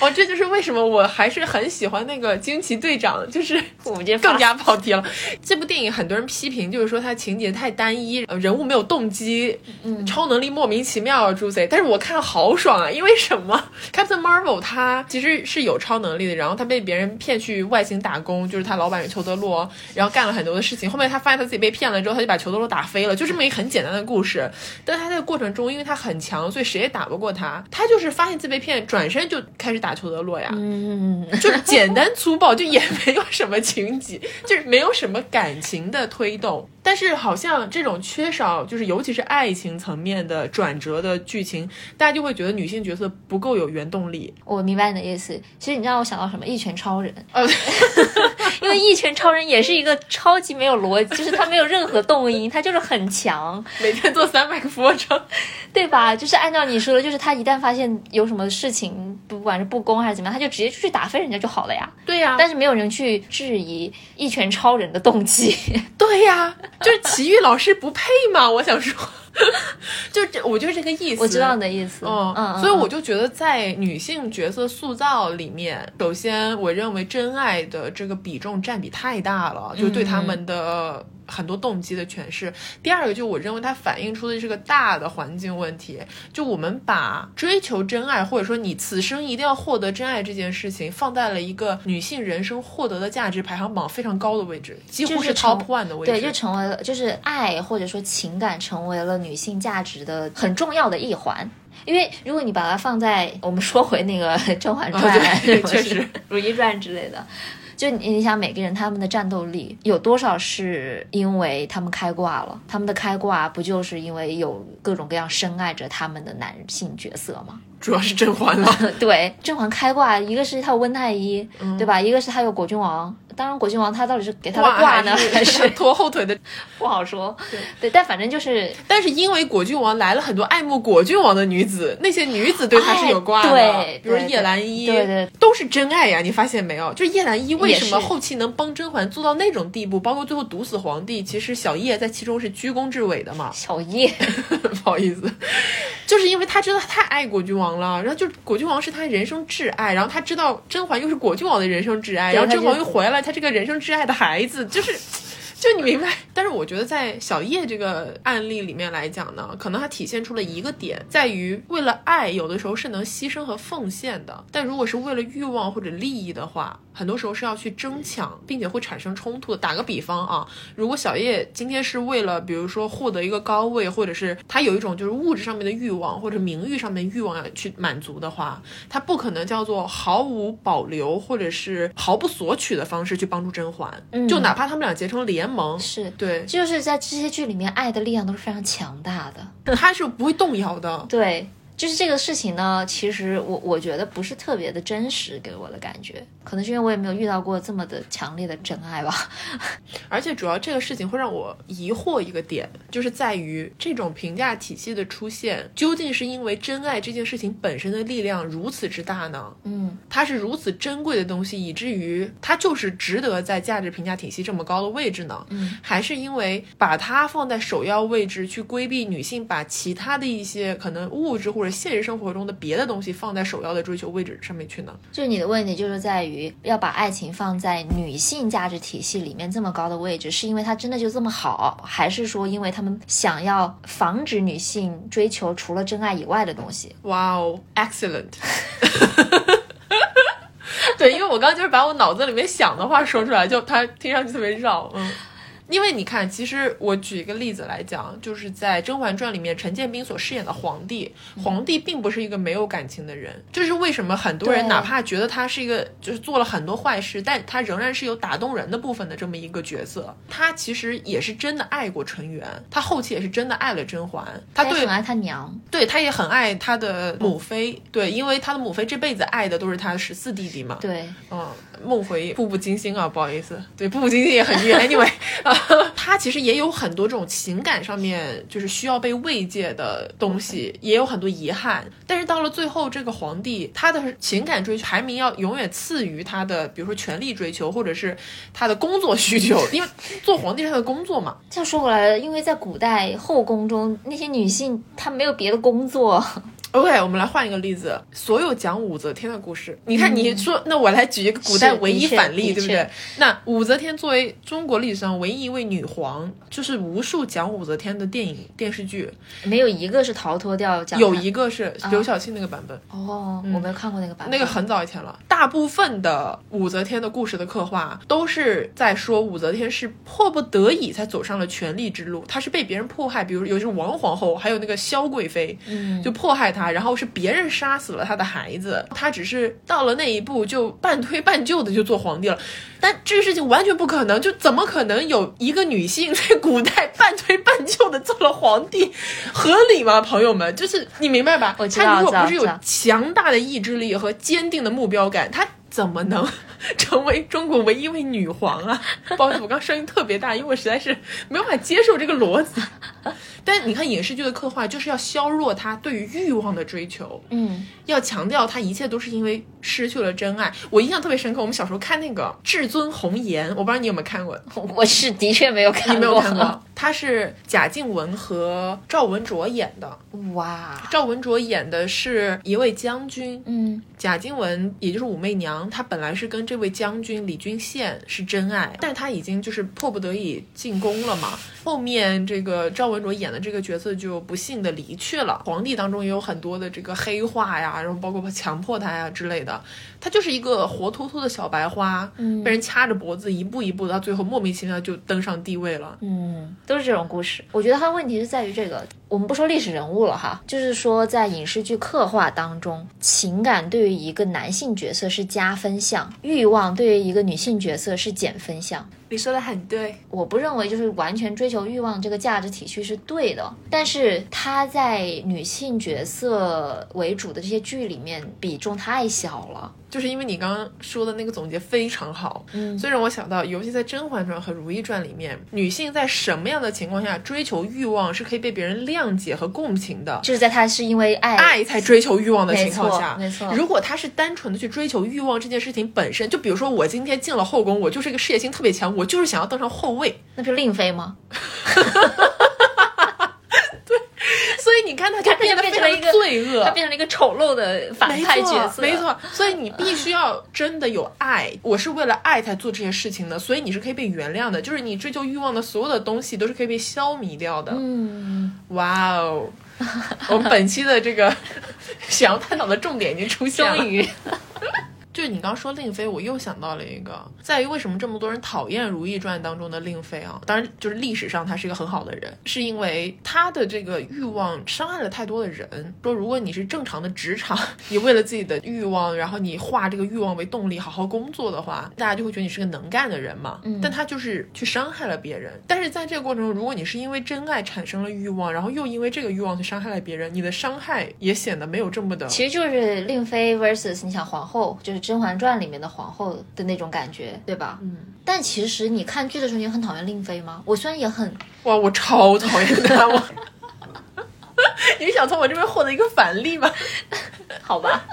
Speaker 2: 哦，这就是为什么我还是很喜欢那个惊奇队长，就是
Speaker 1: 我们这
Speaker 2: 更加跑题了。这部电影很多人批评，就是说它情节太单一，人物没有动机，嗯，超能力莫名其妙，但是我看了好爽啊，因为什么？Captain Marvel 他其实是有超能力的，然后他被别人骗去外星打工，就是他老板是裘德洛，然后干了很多的事情。后面他发现他自己被骗了之后，他就把裘德洛打飞了，就这么一个很简单的故事。但他在过程中，因为他很强，所以谁也打不过他。他就是发现自己被骗，转身就开始打裘德洛呀，嗯，就是简单粗暴，就也没有什么情节，就是没有什么感情的推动。但是好像这种缺少，就是尤其是爱情层面的转折的剧情，大家就会觉得女性角色不够有原动力。
Speaker 1: 我明白你的意思。其实你让我想到什么？一拳超人。呃，因为一拳超人也是一个超级没有逻辑，就是他没有任何动因，他就是很强，
Speaker 2: 每天做三百个俯卧撑，
Speaker 1: 对吧？就是按照你说的，就是他一旦发现有什么事情，不管是不公还是怎么样，他就直接出去打飞人家就好了呀。
Speaker 2: 对呀。
Speaker 1: 但是没有人去质疑一拳超人的动机。
Speaker 2: 对呀。就是奇遇老师不配吗？我想说，就这，我就是这个意思。
Speaker 1: 我知道你的意思。
Speaker 2: 嗯嗯。所以我就觉得，在女性角色塑造里面，首先我认为真爱的这个比重占比太大了，就对他们的。很多动机的诠释。第二个，就我认为它反映出的是个大的环境问题。就我们把追求真爱，或者说你此生一定要获得真爱这件事情，放在了一个女性人生获得的价值排行榜非常高的位置，几乎是 top one 的位置。
Speaker 1: 对，就成为了，就是爱或者说情感成为了女性价值的很重要的一环。因为如果你把它放在我们说回那个《甄嬛传》，
Speaker 2: 确实《
Speaker 1: 如懿传》之类的。就你你想每个人他们的战斗力有多少是因为他们开挂了？他们的开挂不就是因为有各种各样深爱着他们的男性角色吗？
Speaker 2: 主要是甄嬛了。
Speaker 1: 对，甄嬛开挂，一个是她有温太医，对吧？一个是她有果郡王。当然，果郡王他到底是给他的挂呢，还是
Speaker 2: 拖后腿的，
Speaker 1: 不好说。对，但反正就是，
Speaker 2: 但是因为果郡王来了很多爱慕果郡王的女子，那些女子对他是有挂
Speaker 1: 的，
Speaker 2: 对，比如叶澜依，
Speaker 1: 对对，
Speaker 2: 都是真爱呀。你发现没有？就叶澜依为什么后期能帮甄嬛做到那种地步，包括最后毒死皇帝，其实小叶在其中是居功至伟的嘛。
Speaker 1: 小叶，
Speaker 2: 不好意思，就是因为他真的太爱果郡王了，然后就果郡王是他人生挚爱，然后他知道甄嬛又是果郡王的人生挚爱，然后甄嬛又回来。他这个人生挚爱的孩子，就是。就你明白，但是我觉得在小叶这个案例里面来讲呢，可能它体现出了一个点，在于为了爱，有的时候是能牺牲和奉献的。但如果是为了欲望或者利益的话，很多时候是要去争抢，并且会产生冲突的。打个比方啊，如果小叶今天是为了，比如说获得一个高位，或者是他有一种就是物质上面的欲望或者名誉上面欲望要去满足的话，他不可能叫做毫无保留或者是毫不索取的方式去帮助甄嬛。就哪怕他们俩结成联。盟
Speaker 1: 是
Speaker 2: 对，
Speaker 1: 就是在这些剧里面，爱的力量都是非常强大的，
Speaker 2: 他是不会动摇的。
Speaker 1: 对。就是这个事情呢，其实我我觉得不是特别的真实，给我的感觉，可能是因为我也没有遇到过这么的强烈的真爱吧。
Speaker 2: 而且主要这个事情会让我疑惑一个点，就是在于这种评价体系的出现，究竟是因为真爱这件事情本身的力量如此之大呢？
Speaker 1: 嗯，
Speaker 2: 它是如此珍贵的东西，以至于它就是值得在价值评价体系这么高的位置呢？
Speaker 1: 嗯，
Speaker 2: 还是因为把它放在首要位置，去规避女性把其他的一些可能物质或者现实生活中的别的东西放在首要的追求位置上面去呢？
Speaker 1: 就是你的问题就是在于要把爱情放在女性价值体系里面这么高的位置，是因为它真的就这么好，还是说因为他们想要防止女性追求除了真爱以外的东西？
Speaker 2: 哇哦，excellent！对，因为我刚刚就是把我脑子里面想的话说出来，就它听上去特别绕，嗯。因为你看，其实我举一个例子来讲，就是在《甄嬛传》里面，陈建斌所饰演的皇帝，皇帝并不是一个没有感情的人。这是为什么？很多人哪怕觉得他是一个就是做了很多坏事，但他仍然是有打动人的部分的这么一个角色。他其实也是真的爱过纯元，他后期也是真的爱了甄嬛。他对
Speaker 1: 很爱他娘，
Speaker 2: 对他也很爱他的母妃。对，因为他的母妃这辈子爱的都是他的十四弟弟嘛。
Speaker 1: 对，
Speaker 2: 嗯，梦回步步惊心啊，不好意思，对，步步惊心也很虐，因为。他其实也有很多这种情感上面就是需要被慰藉的东西，也有很多遗憾。但是到了最后，这个皇帝他的情感追求排名要永远次于他的，比如说权力追求，或者是他的工作需求，因为做皇帝是他的工作嘛。
Speaker 1: 这样说回来，因为在古代后宫中，那些女性她没有别的工作。
Speaker 2: OK，我们来换一个例子，所有讲武则天的故事，你看你说，那我来举一个古代唯一反例，对不对？那武则天作为中国历史上唯一一位女皇，就是无数讲武则天的电影电视剧，
Speaker 1: 没有一个是逃脱掉讲，
Speaker 2: 有一个是刘晓庆那个版本。
Speaker 1: 哦，我没有看过那个版本，
Speaker 2: 那个很早以前了。大部分的武则天的故事的刻画，都是在说武则天是迫不得已才走上了权力之路，她是被别人迫害，比如有这种王皇后，还有那个萧贵妃，嗯，就迫害她。然后是别人杀死了他的孩子，他只是到了那一步就半推半就的就做皇帝了，但这个事情完全不可能，就怎么可能有一个女性在古代半推半就的做了皇帝，合理吗？朋友们，就是你明白吧？他如果不是有强大的意志力和坚定的目标感，他怎么能 成为中国唯一一位女皇啊？不好意思，我刚声音特别大，因为我实在是没有办法接受这个逻辑。但你看影视剧的刻画，就是要削弱他对于欲望的追求，
Speaker 1: 嗯，
Speaker 2: 要强调他一切都是因为失去了真爱。我印象特别深刻，我们小时候看那个《至尊红颜》，我不知道你有没有看过，
Speaker 1: 我是的确没有看过，
Speaker 2: 你没有看过。他是贾静雯和赵文卓演的，
Speaker 1: 哇，
Speaker 2: 赵文卓演的是一位将军，
Speaker 1: 嗯，
Speaker 2: 贾静雯也就是武媚娘，他本来是跟这位将军李君羡是真爱，但是她已经就是迫不得已进宫了嘛。后面这个赵文卓演的这个角色就不幸的离去了。皇帝当中也有很多的这个黑化呀，然后包括强迫他呀之类的。他就是一个活脱脱的小白花，
Speaker 1: 嗯，
Speaker 2: 被人掐着脖子，一步一步到最后莫名其妙就登上帝位了。
Speaker 1: 嗯，都是这种故事。我觉得他问题是在于这个，我们不说历史人物了哈，就是说在影视剧刻画当中，情感对于一个男性角色是加分项，欲望对于一个女性角色是减分项。
Speaker 2: 你说的很对，
Speaker 1: 我不认为就是完全追求欲望这个价值体系是对的，但是他在女性角色为主的这些剧里面比重太小了。
Speaker 2: 就是因为你刚刚说的那个总结非常好，
Speaker 1: 嗯，
Speaker 2: 所以让我想到，尤其在《甄嬛传》和《如懿传》里面，女性在什么样的情况下追求欲望是可以被别人谅解和共情的？
Speaker 1: 就是在她是因为爱
Speaker 2: 爱才追求欲望的情况下，
Speaker 1: 没错。
Speaker 2: 如果她是单纯的去追求欲望这件事情本身，就比如说我今天进了后宫，我就是一个事业心特别强，我就是想要当上后卫，
Speaker 1: 那不是令妃吗？
Speaker 2: 对所以你看，他就变得非常罪恶，
Speaker 1: 他变成了一个丑陋的反派角色。
Speaker 2: 没错，所以你必须要真的有爱。我是为了爱才做这些事情的，所以你是可以被原谅的。就是你追求欲望的所有的东西都是可以被消弭掉的。
Speaker 1: 嗯，
Speaker 2: 哇哦，我们本期的这个 想要探讨的重点已经出现了。
Speaker 1: 终于。
Speaker 2: 就是你刚说令妃，我又想到了一个，在于为什么这么多人讨厌《如懿传》当中的令妃啊？当然，就是历史上她是一个很好的人，是因为她的这个欲望伤害了太多的人。说如果你是正常的职场，你为了自己的欲望，然后你化这个欲望为动力，好好工作的话，大家就会觉得你是个能干的人嘛。
Speaker 1: 嗯。
Speaker 2: 但她就是去伤害了别人。但是在这个过程中，如果你是因为真爱产生了欲望，然后又因为这个欲望去伤害了别人，你的伤害也显得没有这么的。
Speaker 1: 其实就是令妃 versus 你想皇后，就是。《甄嬛传》里面的皇后的那种感觉，对吧？
Speaker 2: 嗯。
Speaker 1: 但其实你看剧的时候，你很讨厌令妃吗？我虽然也很
Speaker 2: 哇，我超讨厌她！我，你想从我这边获得一个反例吗？
Speaker 1: 好吧。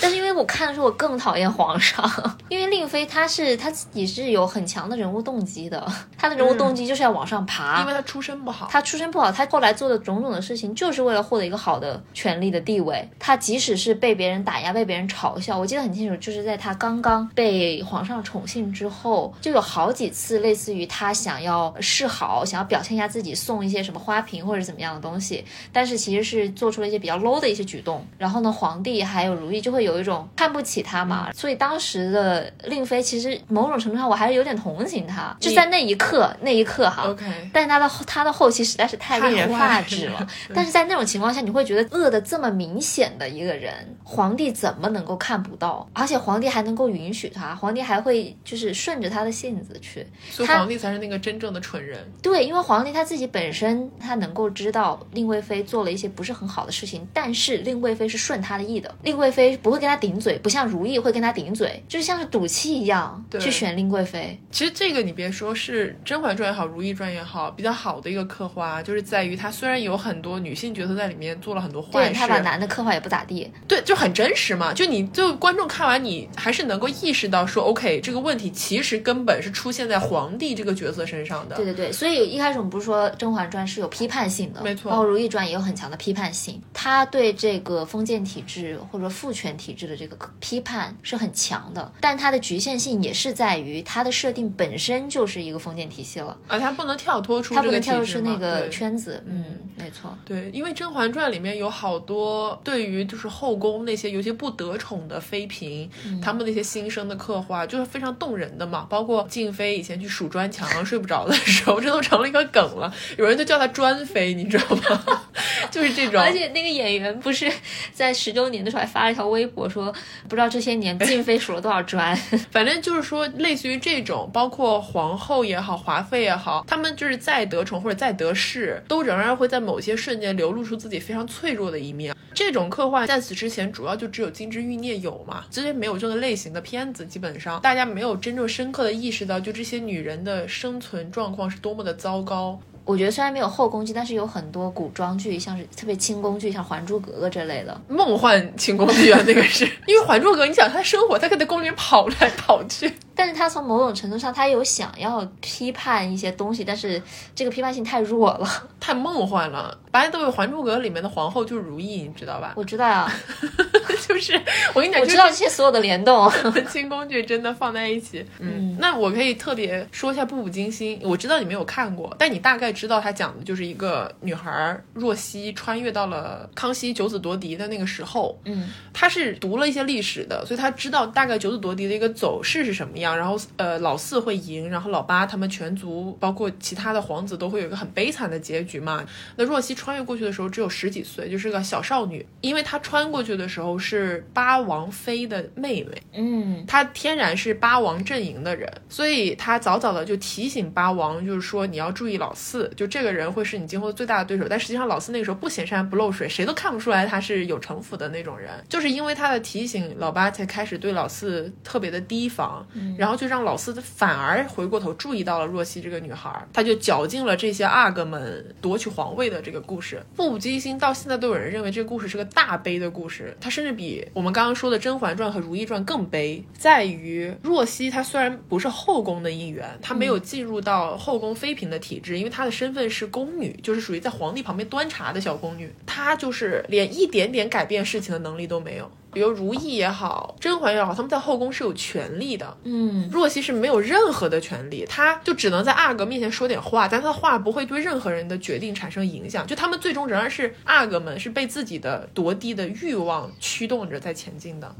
Speaker 1: 但是因为我看的时候，我更讨厌皇上，因为令妃她是她自己是有很强的人物动机的，她的人物动机就是要往上爬，
Speaker 2: 因为她出身不好，
Speaker 1: 她出身不好，她后来做的种种的事情就是为了获得一个好的权力的地位。她即使是被别人打压、被别人嘲笑，我记得很清楚，就是在她刚刚被皇上宠幸之后，就有好几次类似于她想要示好、想要表现一下自己，送一些什么花瓶或者怎么样的东西，但是其实是做出了一些比较 low 的一些举动。然后呢，皇帝还有如懿就会有一种看不起他嘛，所以当时的令妃其实某种程度上我还是有点同情他，就在那一刻那一刻哈。
Speaker 2: OK，
Speaker 1: 但是她的他的后期实在是太令人发指了。但是在那种情况下，你会觉得恶的这么明显的一个人，皇帝怎么能够看不到？而且皇帝还能够允许他，皇帝还会就是顺着他的性子去。
Speaker 2: 所以皇帝才是那个真正的蠢人。
Speaker 1: 对，因为皇帝他自己本身他能够知道令贵妃做了一些不是很好的事情，但是令贵妃是顺他的意的，令贵妃不会跟他顶嘴，不像如懿会跟他顶嘴，就像是赌气一样去选令贵妃。
Speaker 2: 其实这个你别说是《甄嬛传》也好，《如懿传》也好，比较好的一个刻画，就是在于它虽然有很多女性角色在里面做了很多坏
Speaker 1: 事，他把男的刻画也不咋地，
Speaker 2: 对，就很真实嘛。就你就观众看完，你还是能够意识到说，OK，这个问题其实根本是出现在皇帝这个角色身上的。
Speaker 1: 对对对，所以一开始我们不是说《甄嬛传》是有批判性的，
Speaker 2: 没错，
Speaker 1: 然后《如懿传》也有很强的批判性，他对这个封建体制或者父权体制的这个批判是很强的，但它的局限性也是在于它的设定本身就是一个封建体系了，
Speaker 2: 啊，它不能跳脱出，
Speaker 1: 它不能跳出那个圈子，
Speaker 2: 嗯，
Speaker 1: 没错，
Speaker 2: 对，因为《甄嬛传》里面有好多对于就是后宫那些有些不得宠的妃嫔，他们那些心声的刻画就是非常动人的嘛，包括静妃以前去数砖墙睡不着的时候，这都成了一个梗了，有人就叫她砖妃，你知道吗？就是这种，
Speaker 1: 而且那个演员不是在十周年的时候还发了一条微博说，不知道这些年静妃数了多少砖，
Speaker 2: 反正就是说类似于这种，包括皇后也好，华妃也好，他们就是再得宠或者再得势，都仍然会在某些瞬间流露出自己非常脆弱的一面。这种刻画在此之前主要就只有《金枝欲孽》有嘛，之前没有这个类型的片子，基本上大家没有真正深刻的意识到，就这些女人的生存状况是多么的糟糕。
Speaker 1: 我觉得虽然没有后宫剧，但是有很多古装剧，像是特别清宫剧，像《还珠格格》这类的
Speaker 2: 梦幻清宫剧啊，那个是 因为《还珠格格》，你想她生活，她可在宫里跑来跑去。
Speaker 1: 但是他从某种程度上，他有想要批判一些东西，但是这个批判性太弱了，
Speaker 2: 太梦幻了。白都有《还珠格格》里面的皇后就是如懿，你知道吧？
Speaker 1: 我知道呀，
Speaker 2: 就是我跟你讲，
Speaker 1: 我知道这些所有的联动。
Speaker 2: 清宫剧真的放在一起，嗯，那我可以特别说一下《步步惊心》，我知道你没有看过，但你大概知道它讲的就是一个女孩若曦穿越到了康熙九子夺嫡的那个时候，
Speaker 1: 嗯，
Speaker 2: 她是读了一些历史的，所以她知道大概九子夺嫡的一个走势是什么样。然后，呃，老四会赢，然后老八他们全族，包括其他的皇子，都会有一个很悲惨的结局嘛。那若曦穿越过去的时候只有十几岁，就是个小少女，因为她穿过去的时候是八王妃的妹妹，
Speaker 1: 嗯，
Speaker 2: 她天然是八王阵营的人，所以她早早的就提醒八王，就是说你要注意老四，就这个人会是你今后最大的对手。但实际上老四那个时候不显山不漏水，谁都看不出来他是有城府的那种人，就是因为他的提醒，老八才开始对老四特别的提防，然后就让老四反而回过头注意到了若曦这个女孩，他就绞尽了这些阿哥们夺取皇位的这个故事。步步惊心到现在都有人认为这个故事是个大悲的故事，它甚至比我们刚刚说的《甄嬛传》和《如懿传》更悲，在于若曦她虽然不是后宫的一员，她没有进入到后宫妃嫔的体制，因为她的身份是宫女，就是属于在皇帝旁边端茶的小宫女，她就是连一点点改变事情的能力都没有。比如如懿也好，甄嬛也好，他们在后宫是有权利的。
Speaker 1: 嗯，
Speaker 2: 若曦是没有任何的权利，她就只能在阿哥面前说点话，但她的话不会对任何人的决定产生影响。就他们最终仍然是阿哥们，是被自己的夺嫡的欲望驱动着在前进的。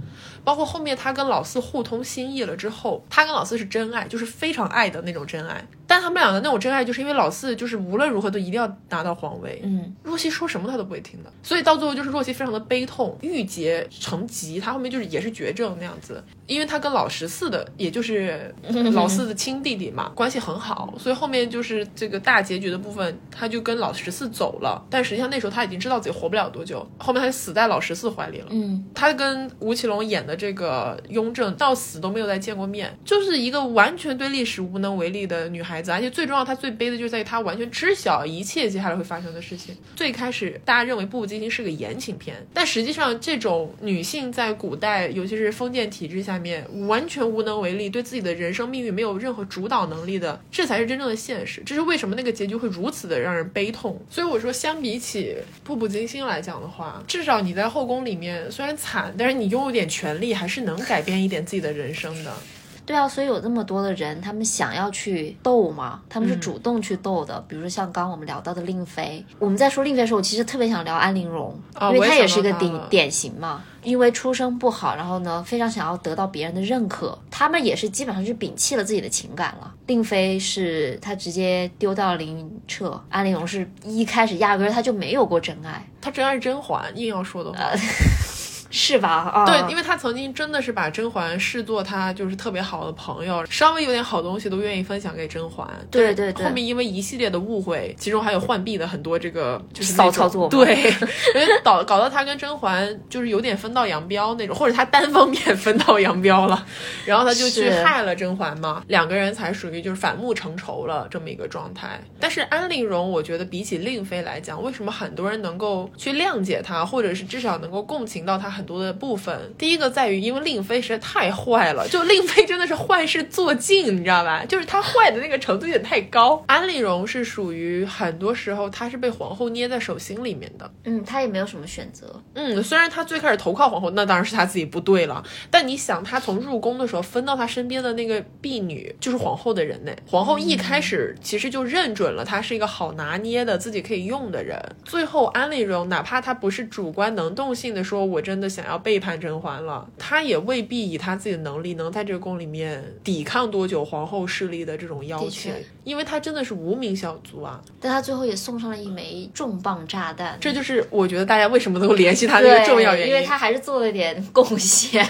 Speaker 2: 包括后面他跟老四互通心意了之后，他跟老四是真爱，就是非常爱的那种真爱。但他们俩的那种真爱，就是因为老四就是无论如何都一定要拿到皇位。
Speaker 1: 嗯，
Speaker 2: 若曦说什么他都不会听的，所以到最后就是若曦非常的悲痛，郁结成疾，他后面就是也是绝症那样子。因为他跟老十四的，也就是老四的亲弟弟嘛，关系很好，所以后面就是这个大结局的部分，他就跟老十四走了。但实际上那时候他已经知道自己活不了多久，后面他就死在老十四怀里了。
Speaker 1: 嗯，
Speaker 2: 他跟吴奇隆演的这个雍正到死都没有再见过面，就是一个完全对历史无能为力的女孩子，而且最重要，她最悲的就是在于她完全知晓一切接下来会发生的事情。最开始大家认为《步步惊心》是个言情片，但实际上这种女性在古代，尤其是封建体制下面，完全无能为力，对自己的人生命运没有任何主导能力的，这才是真正的现实。这是为什么那个结局会如此的让人悲痛。所以我说，相比起《步步惊心》来讲的话，至少你在后宫里面虽然惨，但是你拥有点权利，还是能改变一点自己的人生的。
Speaker 1: 对啊，所以有这么多的人，他们想要去斗嘛，他们是主动去斗的。比如说像刚刚我们聊到的令妃，我们在说令妃的时候，我其实特别想聊安陵容，因为她也是一个典典型嘛。因为出身不好，然后呢，非常想要得到别人的认可，他们也是基本上是摒弃了自己的情感了。令妃是她直接丢掉了凌云彻，安陵容是一开始压根儿她就没有过真爱，
Speaker 2: 她真爱是甄嬛，硬要说的话。
Speaker 1: 是吧？啊，
Speaker 2: 对，因为他曾经真的是把甄嬛视作他就是特别好的朋友，稍微有点好东西都愿意分享给甄嬛。
Speaker 1: 对对对。
Speaker 2: 后面因为一系列的误会，其中还有浣碧的很多这个就是
Speaker 1: 骚操作，
Speaker 2: 对，因为搞搞到他跟甄嬛就是有点分道扬镳那种，或者他单方面分道扬镳了，然后他就去害了甄嬛嘛，两个人才属于就是反目成仇了这么一个状态。但是安陵容，我觉得比起令妃来讲，为什么很多人能够去谅解她，或者是至少能够共情到她很多的部分？第一个在于，因为令妃实在太坏了，就令妃真的是坏事做尽，你知道吧？就是她坏的那个程度有点太高。安陵容是属于很多时候她是被皇后捏在手心里面的，
Speaker 1: 嗯，她也没有什么选择。
Speaker 2: 嗯，虽然她最开始投靠皇后，那当然是她自己不对了。但你想，她从入宫的时候分到她身边的那个婢女就是皇后的人呢。皇后一开始其实就认准了她是一个好拿捏的、自己可以用的人。最后安陵容哪怕她不是主观能动性的说，我真的想要背叛甄嬛了，她也未必以她自己的能力能在这个宫里面抵抗多久皇后势力的这种要求，因为他真的是无名小卒啊。
Speaker 1: 但他最后也送上了一枚重磅炸弹，
Speaker 2: 这就是我觉得大家为什么能够联系他的一个重要原
Speaker 1: 因，因为他还是做了点贡献，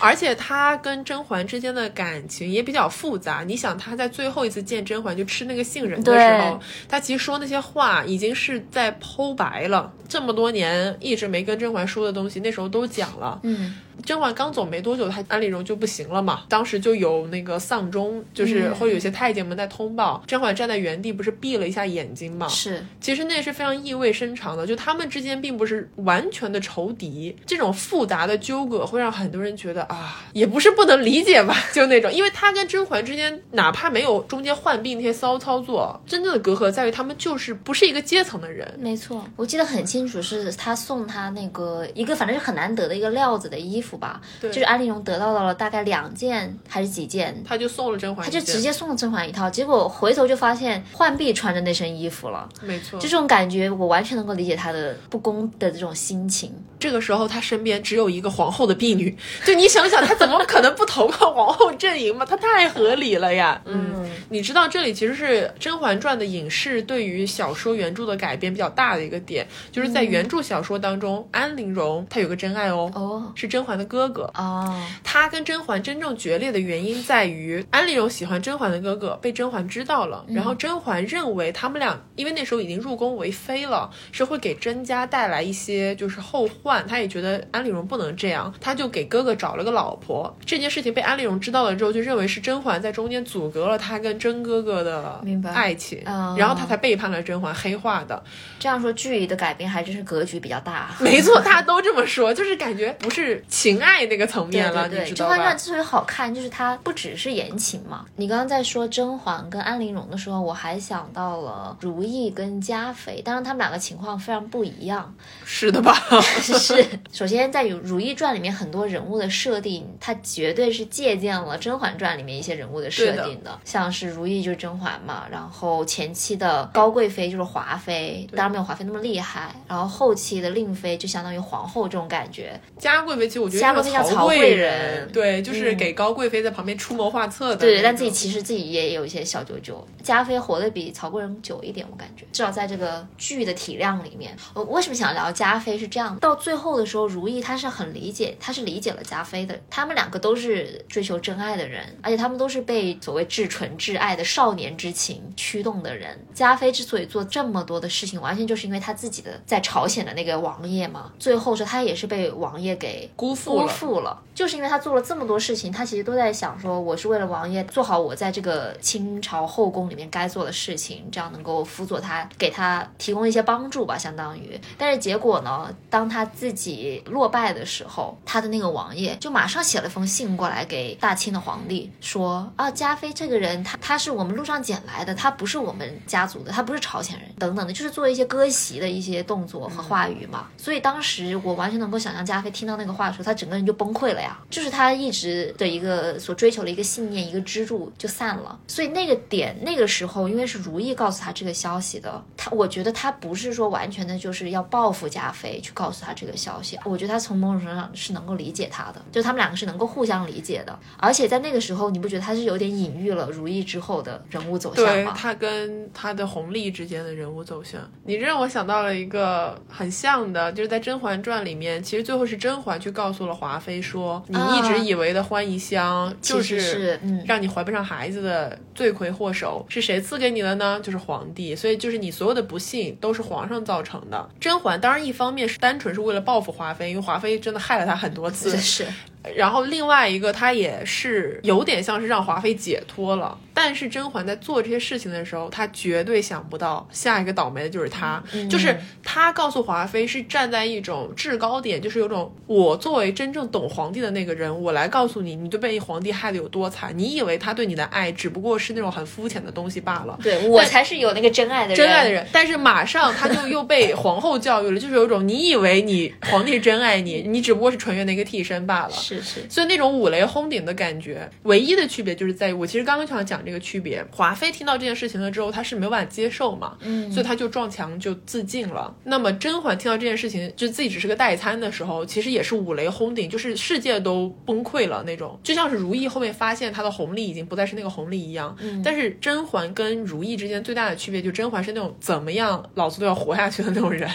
Speaker 2: 而且他跟甄嬛之间的感情也比较复杂。你想，他在最后一次见甄嬛就吃那个杏仁的时候，他其实说那些话已经是在剖白了，这么多年一直没跟甄嬛说的东西，那时候都讲了。
Speaker 1: 嗯。
Speaker 2: 甄嬛刚走没多久，她安陵容就不行了嘛。当时就有那个丧钟，就是会有些太监们在通报，甄嬛站在原地，不是闭了一下眼睛嘛？
Speaker 1: 是，
Speaker 2: 其实那是非常意味深长的，就他们之间并不是完全的仇敌。这种复杂的纠葛会让很多人觉得啊，也不是不能理解吧，就那种，因为他跟甄嬛之间，哪怕没有中间患病那些骚操作，真正的隔阂在于他们就是不是一个阶层的人。
Speaker 1: 没错，我记得很清楚，是他送他那个一个反正是很难得的一个料子的衣服。吧，就是安陵容得到了大概两件还是几件，
Speaker 2: 他就送了甄嬛，
Speaker 1: 他就直接送了甄嬛一套，结果回头就发现浣碧穿着那身衣服了，
Speaker 2: 没错，
Speaker 1: 就这种感觉，我完全能够理解他的不公的这种心情。
Speaker 2: 这个时候他身边只有一个皇后的婢女，就你想想，他怎么可能不投靠皇后阵营嘛？他太合理了呀。嗯，你知道这里其实是《甄嬛传》的影视对于小说原著的改编比较大的一个点，就是在原著小说当中，安陵容她有个真爱哦，
Speaker 1: 哦，
Speaker 2: 是甄嬛的哥哥
Speaker 1: 哦。
Speaker 2: 他跟甄嬛真正决裂的原因在于安陵容喜欢甄嬛的哥哥，被甄嬛知道了，然后甄嬛认为他们俩因为那时候已经入宫为妃了，是会给甄家带来一些就是后患。他也觉得安陵容不能这样，他就给哥哥找了个老婆。这件事情被安陵容知道了之后，就认为是甄嬛在中间阻隔了他跟甄哥哥的爱情，然后他才背叛了甄嬛，黑化的。
Speaker 1: 这样说剧里的改编还真是格局比较大。
Speaker 2: 没错，大家都这么说，就是感觉不是情爱那个层面了，
Speaker 1: 你
Speaker 2: 知道吧？甄嬛
Speaker 1: 传之所以好看，就是它不只是言情嘛。你刚刚在说甄嬛跟安陵容的时候，我还想到了如懿跟嘉妃，当然他们两个情况非常不一样。
Speaker 2: 是的吧？
Speaker 1: 是。首先，在《如如懿传》里面，很多人物的设定，它绝对是借鉴了《甄嬛传》里面一些人物的设定的。像是如懿就是甄嬛嘛，然后前期的高贵妃就是华妃，当然没有华妃那么厉害。然后后期的令妃就相当于皇后这种感觉。
Speaker 2: 嘉贵妃其实我觉得
Speaker 1: 嘉贵妃叫
Speaker 2: 曹
Speaker 1: 贵
Speaker 2: 人，对，就是给高贵妃在旁边出谋划策的。
Speaker 1: 对，但自己其实自己也有一些小九九。嘉妃活得比曹贵人久一点，我感觉，至少在这个剧的体量里面。我为什么想聊嘉妃？是这样，到最后的时候。如懿，她是很理解，她是理解了嘉妃的。他们两个都是追求真爱的人，而且他们都是被所谓至纯至爱的少年之情驱动的人。嘉妃之所以做这么多的事情，完全就是因为她自己的在朝鲜的那个王爷嘛。最后是她也是被王爷给
Speaker 2: 辜负
Speaker 1: 辜负了，就是因为他做了这么多事情，他其实都在想说，我是为了王爷做好我在这个清朝后宫里面该做的事情，这样能够辅佐他，给他提供一些帮助吧，相当于。但是结果呢，当他自己。落败的时候，他的那个王爷就马上写了封信过来给大清的皇帝，说啊，嘉妃这个人，他他是我们路上捡来的，他不是我们家族的，他不是朝鲜人，等等的，就是做一些割席的一些动作和话语嘛。所以当时我完全能够想象，嘉妃听到那个话的时候，他整个人就崩溃了呀。就是他一直的一个所追求的一个信念，一个支柱就散了。所以那个点，那个时候，因为是如意告诉他这个消息的，他我觉得他不是说完全的就是要报复加菲去告诉他这个消息，我觉得他从某种程度上是能够理解他的，就他们两个是能够互相理解的。而且在那个时候，你不觉得他是有点隐喻了如意之后的人物走向吗？
Speaker 2: 他跟他的弘历之间的人物走向，你让我想到了一个很像的，就是在《甄嬛传》里面，其实最后是甄嬛去告诉了华妃说，你一直以为的欢宜香就是让你怀不上孩子的罪魁祸首，是谁赐给你的呢？就是皇帝。所以就是你所有的不幸都是皇上造成的。甄嬛当然一方面是单纯是为了报复华妃，因为华妃真的害了她很多次。
Speaker 1: 是。
Speaker 2: 然后另外一个，他也是有点像是让华妃解脱了。但是甄嬛在做这些事情的时候，她绝对想不到下一个倒霉的就是她。就是她告诉华妃是站在一种制高点，就是有种我作为真正懂皇帝的那个人，我来告诉你，你就被皇帝害得有多惨。你以为他对你的爱只不过是那种很肤浅的东西罢了。
Speaker 1: 对我才是有那个真爱的人。
Speaker 2: 真爱的人。但是马上他就又被皇后教育了，就是有种你以为你皇帝真爱你，你只不过是纯元的一个替身罢了。
Speaker 1: 是是。
Speaker 2: 所以那种五雷轰顶的感觉，唯一的区别就是在于，我其实刚刚想讲这个区别。华妃听到这件事情了之后，她是没有办法接受嘛，嗯，所以她就撞墙就自尽了。那么甄嬛听到这件事情，就自己只是个代餐的时候，其实也是五雷轰顶，就是世界都崩溃了那种，就像是如懿后面发现她的红利已经不再是那个红利一样。嗯，但是甄嬛跟如懿之间最大的区别，就甄嬛是那种怎么样老子都要活下去的那种人。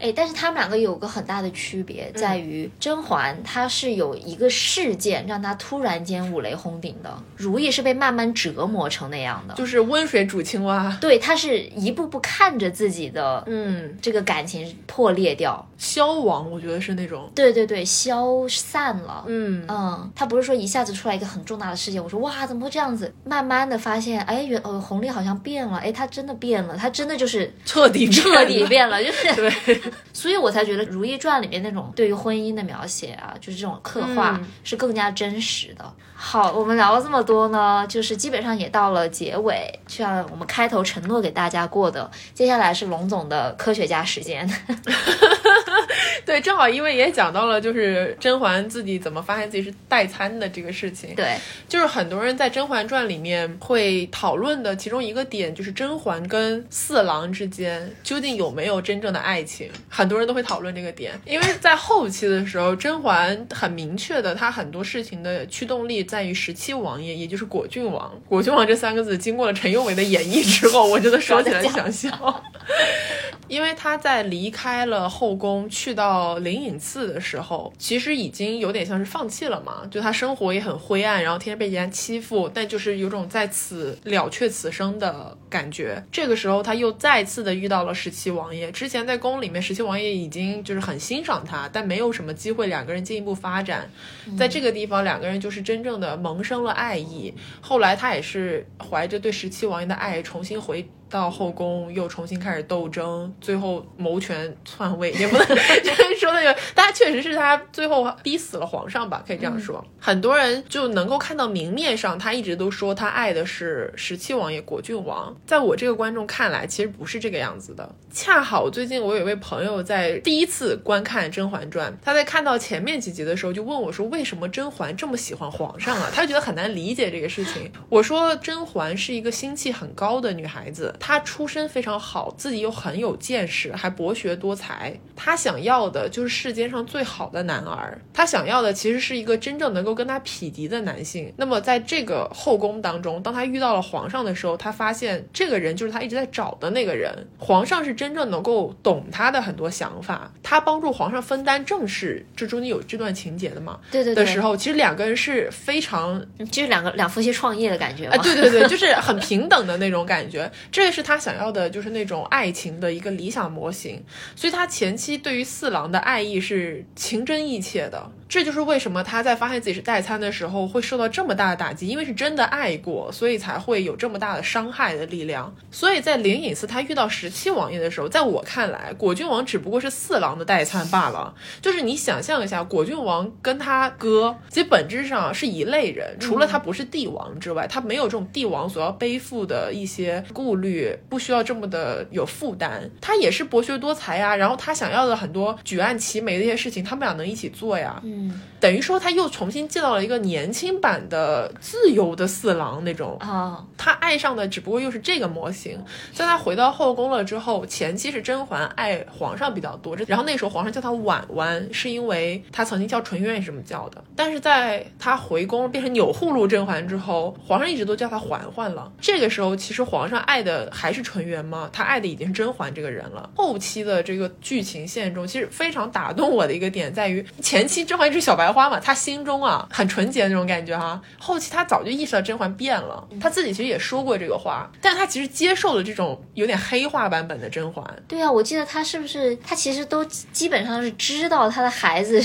Speaker 1: 哎，但是他们两个有个很大的区别，在于甄嬛她是有一个事件让她突然间五雷轰顶的，如懿是被慢慢折磨成那样的，
Speaker 2: 就是温水煮青蛙。
Speaker 1: 对，她是一步步看着自己的，
Speaker 2: 嗯，
Speaker 1: 这个感情破裂掉、
Speaker 2: 消亡。我觉得是那种，
Speaker 1: 对对对，消散了。
Speaker 2: 嗯
Speaker 1: 嗯，她不是说一下子出来一个很重大的事件，我说哇，怎么会这样子？慢慢的发现，哎，原哦，红丽好像变了，哎，她真的变了，她真的就是
Speaker 2: 彻底
Speaker 1: 彻底变了，就是
Speaker 2: 对。
Speaker 1: 所以我才觉得《如懿传》里面那种对于婚姻的描写啊，就是这种刻画是更加真实的。好，我们聊了这么多呢，就是基本上也到了结尾，就像我们开头承诺给大家过的，接下来是龙总的科学家时间。
Speaker 2: 对，正好因为也讲到了，就是甄嬛自己怎么发现自己是代餐的这个事情。
Speaker 1: 对，
Speaker 2: 就是很多人在《甄嬛传》里面会讨论的其中一个点，就是甄嬛跟四郎之间究竟有没有真正的爱情，很多人都会讨论这个点。因为在后期的时候，甄嬛很明确的，她很多事情的驱动力在于十七王爷，也就是果郡王。果郡王这三个字，经过了陈宥维的演绎之后，我真的说起来想笑。因为他在离开了后宫，去到灵隐寺的时候，其实已经有点像是放弃了嘛。就他生活也很灰暗，然后天天被人家欺负，但就是有种在此了却此生的感觉。这个时候，他又再次的遇到了十七王爷。之前在宫里面，十七王爷已经就是很欣赏他，但没有什么机会两个人进一步发展。在这个地方，两个人就是真正的萌生了爱意。后来他也是怀着对十七王爷的爱，重新回。到后宫又重新开始斗争，最后谋权篡位，也不能 说那个，大家确实是他最后逼死了皇上吧，可以这样说。很多人就能够看到明面上，他一直都说他爱的是十七王爷果郡王，在我这个观众看来，其实不是这个样子的。恰好最近我有一位朋友在第一次观看《甄嬛传》，他在看到前面几集的时候就问我说：“为什么甄嬛这么喜欢皇上啊？”他觉得很难理解这个事情。我说：“甄嬛是一个心气很高的女孩子。”她出身非常好，自己又很有见识，还博学多才。她想要的就是世间上最好的男儿，她想要的其实是一个真正能够跟她匹敌的男性。那么在这个后宫当中，当她遇到了皇上的时候，她发现这个人就是她一直在找的那个人。皇上是真正能够懂他的很多想法，他帮助皇上分担政事，这中间有这段情节的嘛？
Speaker 1: 对对。
Speaker 2: 的时候，其实两个人是非常，
Speaker 1: 就是两个两夫妻创业的感觉
Speaker 2: 啊！对对对，就是很平等的那种感觉。这个是他。他想要的就是那种爱情的一个理想模型，所以他前期对于四郎的爱意是情真意切的。这就是为什么他在发现自己是代餐的时候会受到这么大的打击，因为是真的爱过，所以才会有这么大的伤害的力量。所以在灵隐寺他遇到十七王爷的时候，在我看来，果郡王只不过是四郎的代餐罢了。就是你想象一下，果郡王跟他哥其实本质上是一类人，除了他不是帝王之外，他没有这种帝王所要背负的一些顾虑。不需要这么的有负担，他也是博学多才呀。然后他想要的很多举案齐眉的一些事情，他们俩能一起做呀。
Speaker 1: 嗯，
Speaker 2: 等于说他又重新见到了一个年轻版的自由的四郎那种
Speaker 1: 啊。
Speaker 2: 他爱上的只不过又是这个模型。在他回到后宫了之后，前期是甄嬛爱皇上比较多，然后那时候皇上叫她婉婉，是因为她曾经叫纯元也是这么叫的。但是在他回宫变成钮祜禄甄嬛之后，皇上一直都叫她嬛嬛了。这个时候其实皇上爱的还是纯元吗？他爱的已经是甄嬛这个人了。后期的这个剧情线中，其实非常打动我的一个点在于，前期甄嬛一直小白花嘛，她心中啊很纯洁那种感觉哈。后期她早就意识到甄嬛变了，她自己其实也说过这个话，但她其实接受了这种有点黑化版本的甄嬛。
Speaker 1: 对啊，我记得他是不是他其实都基本上是知道他的孩子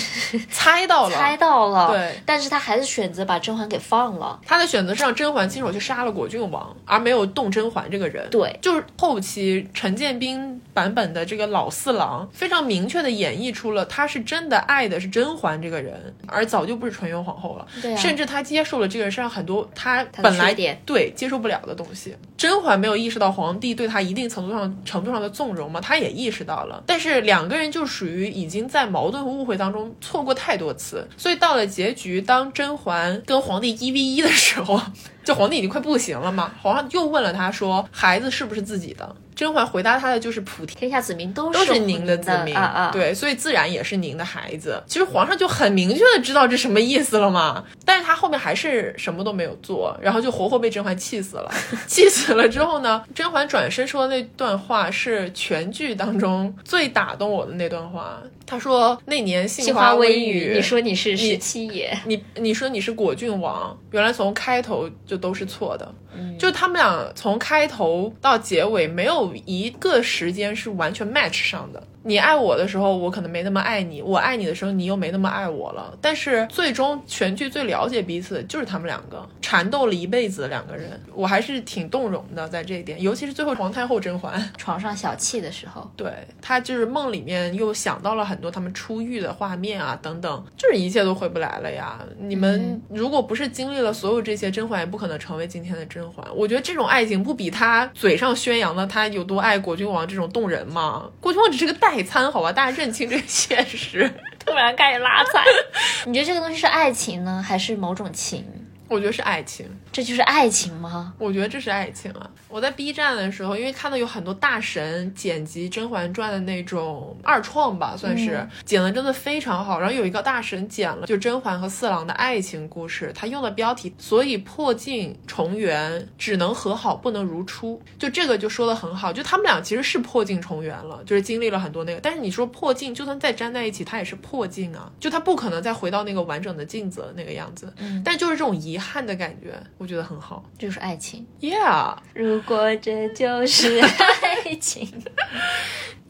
Speaker 2: 猜到了，
Speaker 1: 猜到了，
Speaker 2: 对，
Speaker 1: 但是他还是选择把甄嬛给放了。
Speaker 2: 他的选择是让甄嬛亲手去杀了果郡王，而没有动甄嬛这个人。
Speaker 1: 对，
Speaker 2: 就是后期陈建斌版本的这个老四郎，非常明确的演绎出了他是真的爱的是甄嬛这个人，而早就不是纯元皇后了。
Speaker 1: 对，
Speaker 2: 甚至他接受了这个人身上很多他本来对接受不了的东西。甄嬛没有意识到皇帝对他一定程度上程度上的纵容吗？他也意识到了，但是两个人就属于已经在矛盾和误会当中错过太多次，所以到了结局，当甄嬛跟皇帝一 v 一的时候。就皇帝已经快不行了嘛，皇上又问了他说：“孩子是不是自己的？”甄嬛回答他的就是“普
Speaker 1: 天下子民都
Speaker 2: 都
Speaker 1: 是
Speaker 2: 您
Speaker 1: 的
Speaker 2: 子民
Speaker 1: 啊啊，
Speaker 2: 对，所以自然也是您的孩子。其实皇上就很明确的知道这什么意思了嘛，但是他后面还是什么都没有做，然后就活活被甄嬛气死了。气死了之后呢，甄嬛转身说的那段话是全剧当中最打动我的那段话。他说那年杏花微雨，
Speaker 1: 你说你是十七爷，
Speaker 2: 你你说你是果郡王，原来从开头就都是错的。就他们俩从开头到结尾没有一个时间是完全 match 上的。你爱我的时候，我可能没那么爱你；我爱你的时候，你又没那么爱我了。但是最终全剧最了解彼此就是他们两个，缠斗了一辈子的两个人，我还是挺动容的在这一点。尤其是最后皇太后甄嬛
Speaker 1: 床上小憩的时候，
Speaker 2: 对她就是梦里面又想到了很多他们出狱的画面啊等等，就是一切都回不来了呀。你们如果不是经历了所有这些，甄嬛也不可能成为今天的甄嬛。我觉得这种爱情不比她嘴上宣扬的她有多爱果郡王这种动人吗？果郡王只是个代。代餐好吧，大家认清这个现实。
Speaker 1: 突然开始拉踩，你觉得这个东西是爱情呢，还是某种情？
Speaker 2: 我觉得是爱情，
Speaker 1: 这就是爱情吗？
Speaker 2: 我觉得这是爱情啊！我在 B 站的时候，因为看到有很多大神剪辑《甄嬛传》的那种二创吧，算是剪的真的非常好。然后有一个大神剪了就甄嬛和四郎的爱情故事，他用的标题，所以破镜重圆只能和好不能如初，就这个就说的很好。就他们俩其实是破镜重圆了，就是经历了很多那个。但是你说破镜，就算再粘在一起，它也是破镜啊，就它不可能再回到那个完整的镜子那个样子。嗯，但就是这种遗。憾的感觉，我觉得很好，
Speaker 1: 就是爱情。
Speaker 2: Yeah，
Speaker 1: 如果这就是 爱情，《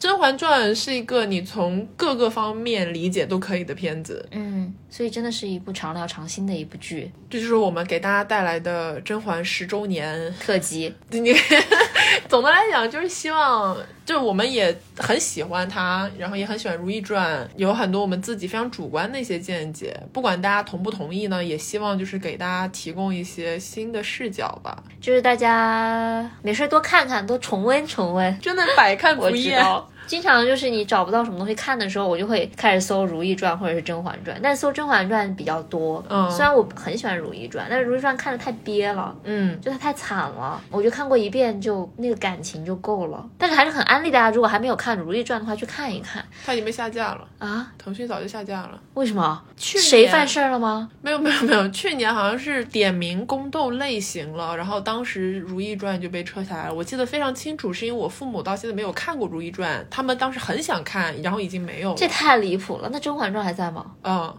Speaker 2: 甄嬛传》是一个你从各个方面理解都可以的片子。
Speaker 1: 嗯，所以真的是一部常聊常新的一部剧。
Speaker 2: 这就是我们给大家带来的甄嬛十周年
Speaker 1: 特辑。
Speaker 2: 你 总的来讲，就是希望。就我们也很喜欢它，然后也很喜欢《如懿传》，有很多我们自己非常主观的一些见解，不管大家同不同意呢，也希望就是给大家提供一些新的视角吧。
Speaker 1: 就是大家没事多看看，多重温重温，
Speaker 2: 真的百看不厌。
Speaker 1: 经常就是你找不到什么东西看的时候，我就会开始搜《如懿传》或者是《甄嬛传》，但搜《甄嬛传》比较多。嗯，虽然我很喜欢《如懿传》，但是《如懿传》看的太憋了，
Speaker 2: 嗯，
Speaker 1: 就它太惨了。我就看过一遍就那个感情就够了。但是还是很安利大家，如果还没有看《如懿传》的话，去看一看。
Speaker 2: 它已经被下架了
Speaker 1: 啊！
Speaker 2: 腾讯早就下架了。
Speaker 1: 为什么？
Speaker 2: 去
Speaker 1: 谁犯事儿了吗？
Speaker 2: 没有没有没有，去年好像是点名宫斗类型了，然后当时《如懿传》就被撤下来了。我记得非常清楚，是因为我父母到现在没有看过《如懿传》，他们当时很想。想看，然后已经没有了，
Speaker 1: 这太离谱了。那《甄嬛传》还在吗？
Speaker 2: 嗯。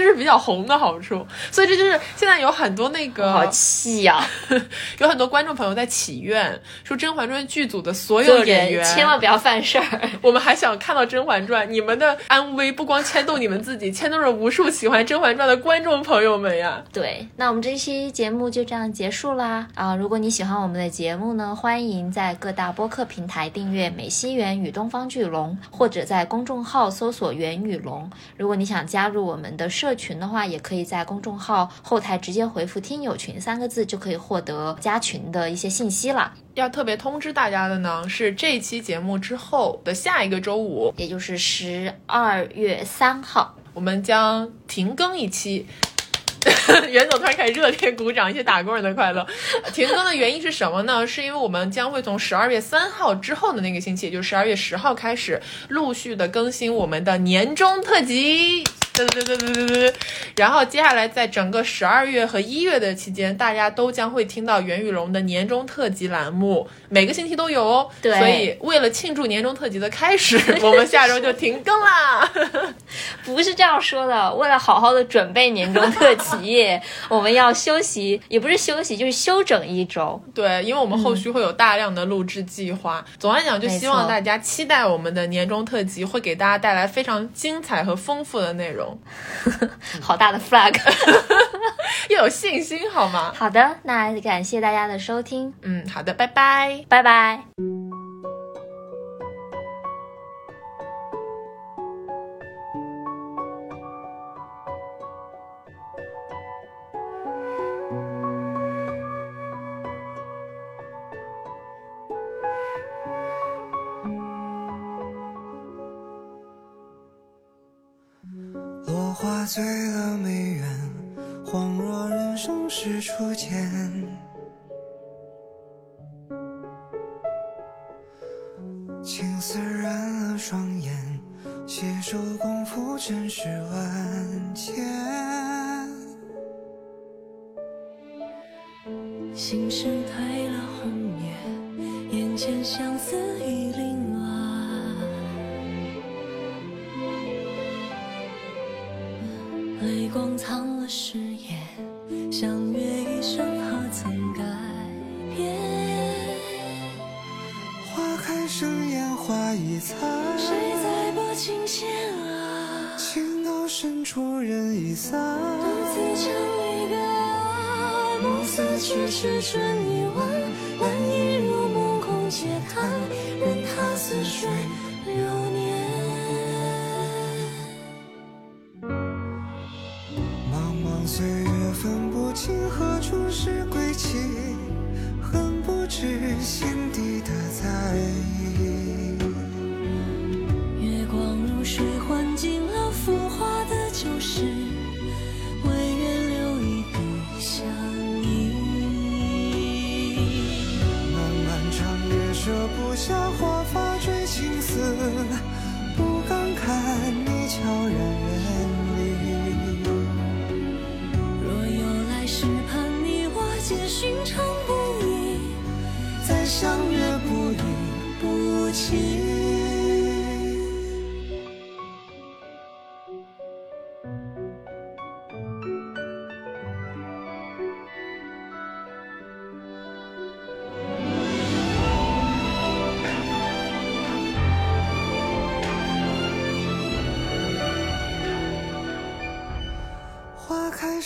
Speaker 2: 这就是比较红的好处，所以这就是现在有很多那个
Speaker 1: 好气呀，
Speaker 2: 有很多观众朋友在祈愿说《甄嬛传》剧组的所有演员
Speaker 1: 千万不要犯事儿。
Speaker 2: 我们还想看到《甄嬛传》，你们的安危不光牵动你们自己，牵动着无数喜欢《甄嬛传》的观众朋友们呀。
Speaker 1: 对，那我们这期节目就这样结束啦啊！如果你喜欢我们的节目呢，欢迎在各大播客平台订阅《美西园与东方巨龙》，或者在公众号搜索“元与龙”。如果你想加入我们的社
Speaker 3: 社群的话，也可以在公众号后台直接回复“听友群”三个字，就可以获得加群的一些信息了。
Speaker 2: 要特别通知大家的呢，是这期节目之后的下一个周五，
Speaker 3: 也就是十二月三号，
Speaker 2: 我们将停更一期。袁总突然开始热烈鼓掌，一些打工人的快乐。停更的原因是什么呢？是因为我们将会从十二月三号之后的那个星期，也就是十二月十号开始，陆续的更新我们的年终特辑。对对对对对对。然后接下来在整个十二月和一月的期间，大家都将会听到袁宇龙的年终特辑栏目，每个星期都有哦。
Speaker 3: 对。
Speaker 2: 所以为了庆祝年终特辑的开始，我们下周就停更啦。
Speaker 3: 不是这样说的，为了好好的准备年终特辑。业，我们要休息，也不是休息，就是休整一周。
Speaker 2: 对，因为我们后续会有大量的录制计划。总来讲，就希望大家期待我们的年终特辑，会给大家带来非常精彩和丰富的内容。
Speaker 3: 好大的 flag，
Speaker 2: 要有信心好吗？
Speaker 3: 好的，那感谢大家的收听。
Speaker 2: 嗯，好的，拜拜，
Speaker 3: 拜拜。醉了眉眼，恍若人生是初见。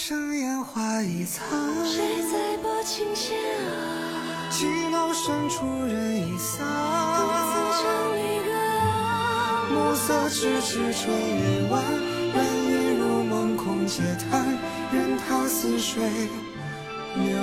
Speaker 3: 生烟花易残，谁在拨琴弦啊？寂寥深处人已散，独自唱离歌啊。暮色迟迟春已晚，人已入梦空嗟叹，任他似水流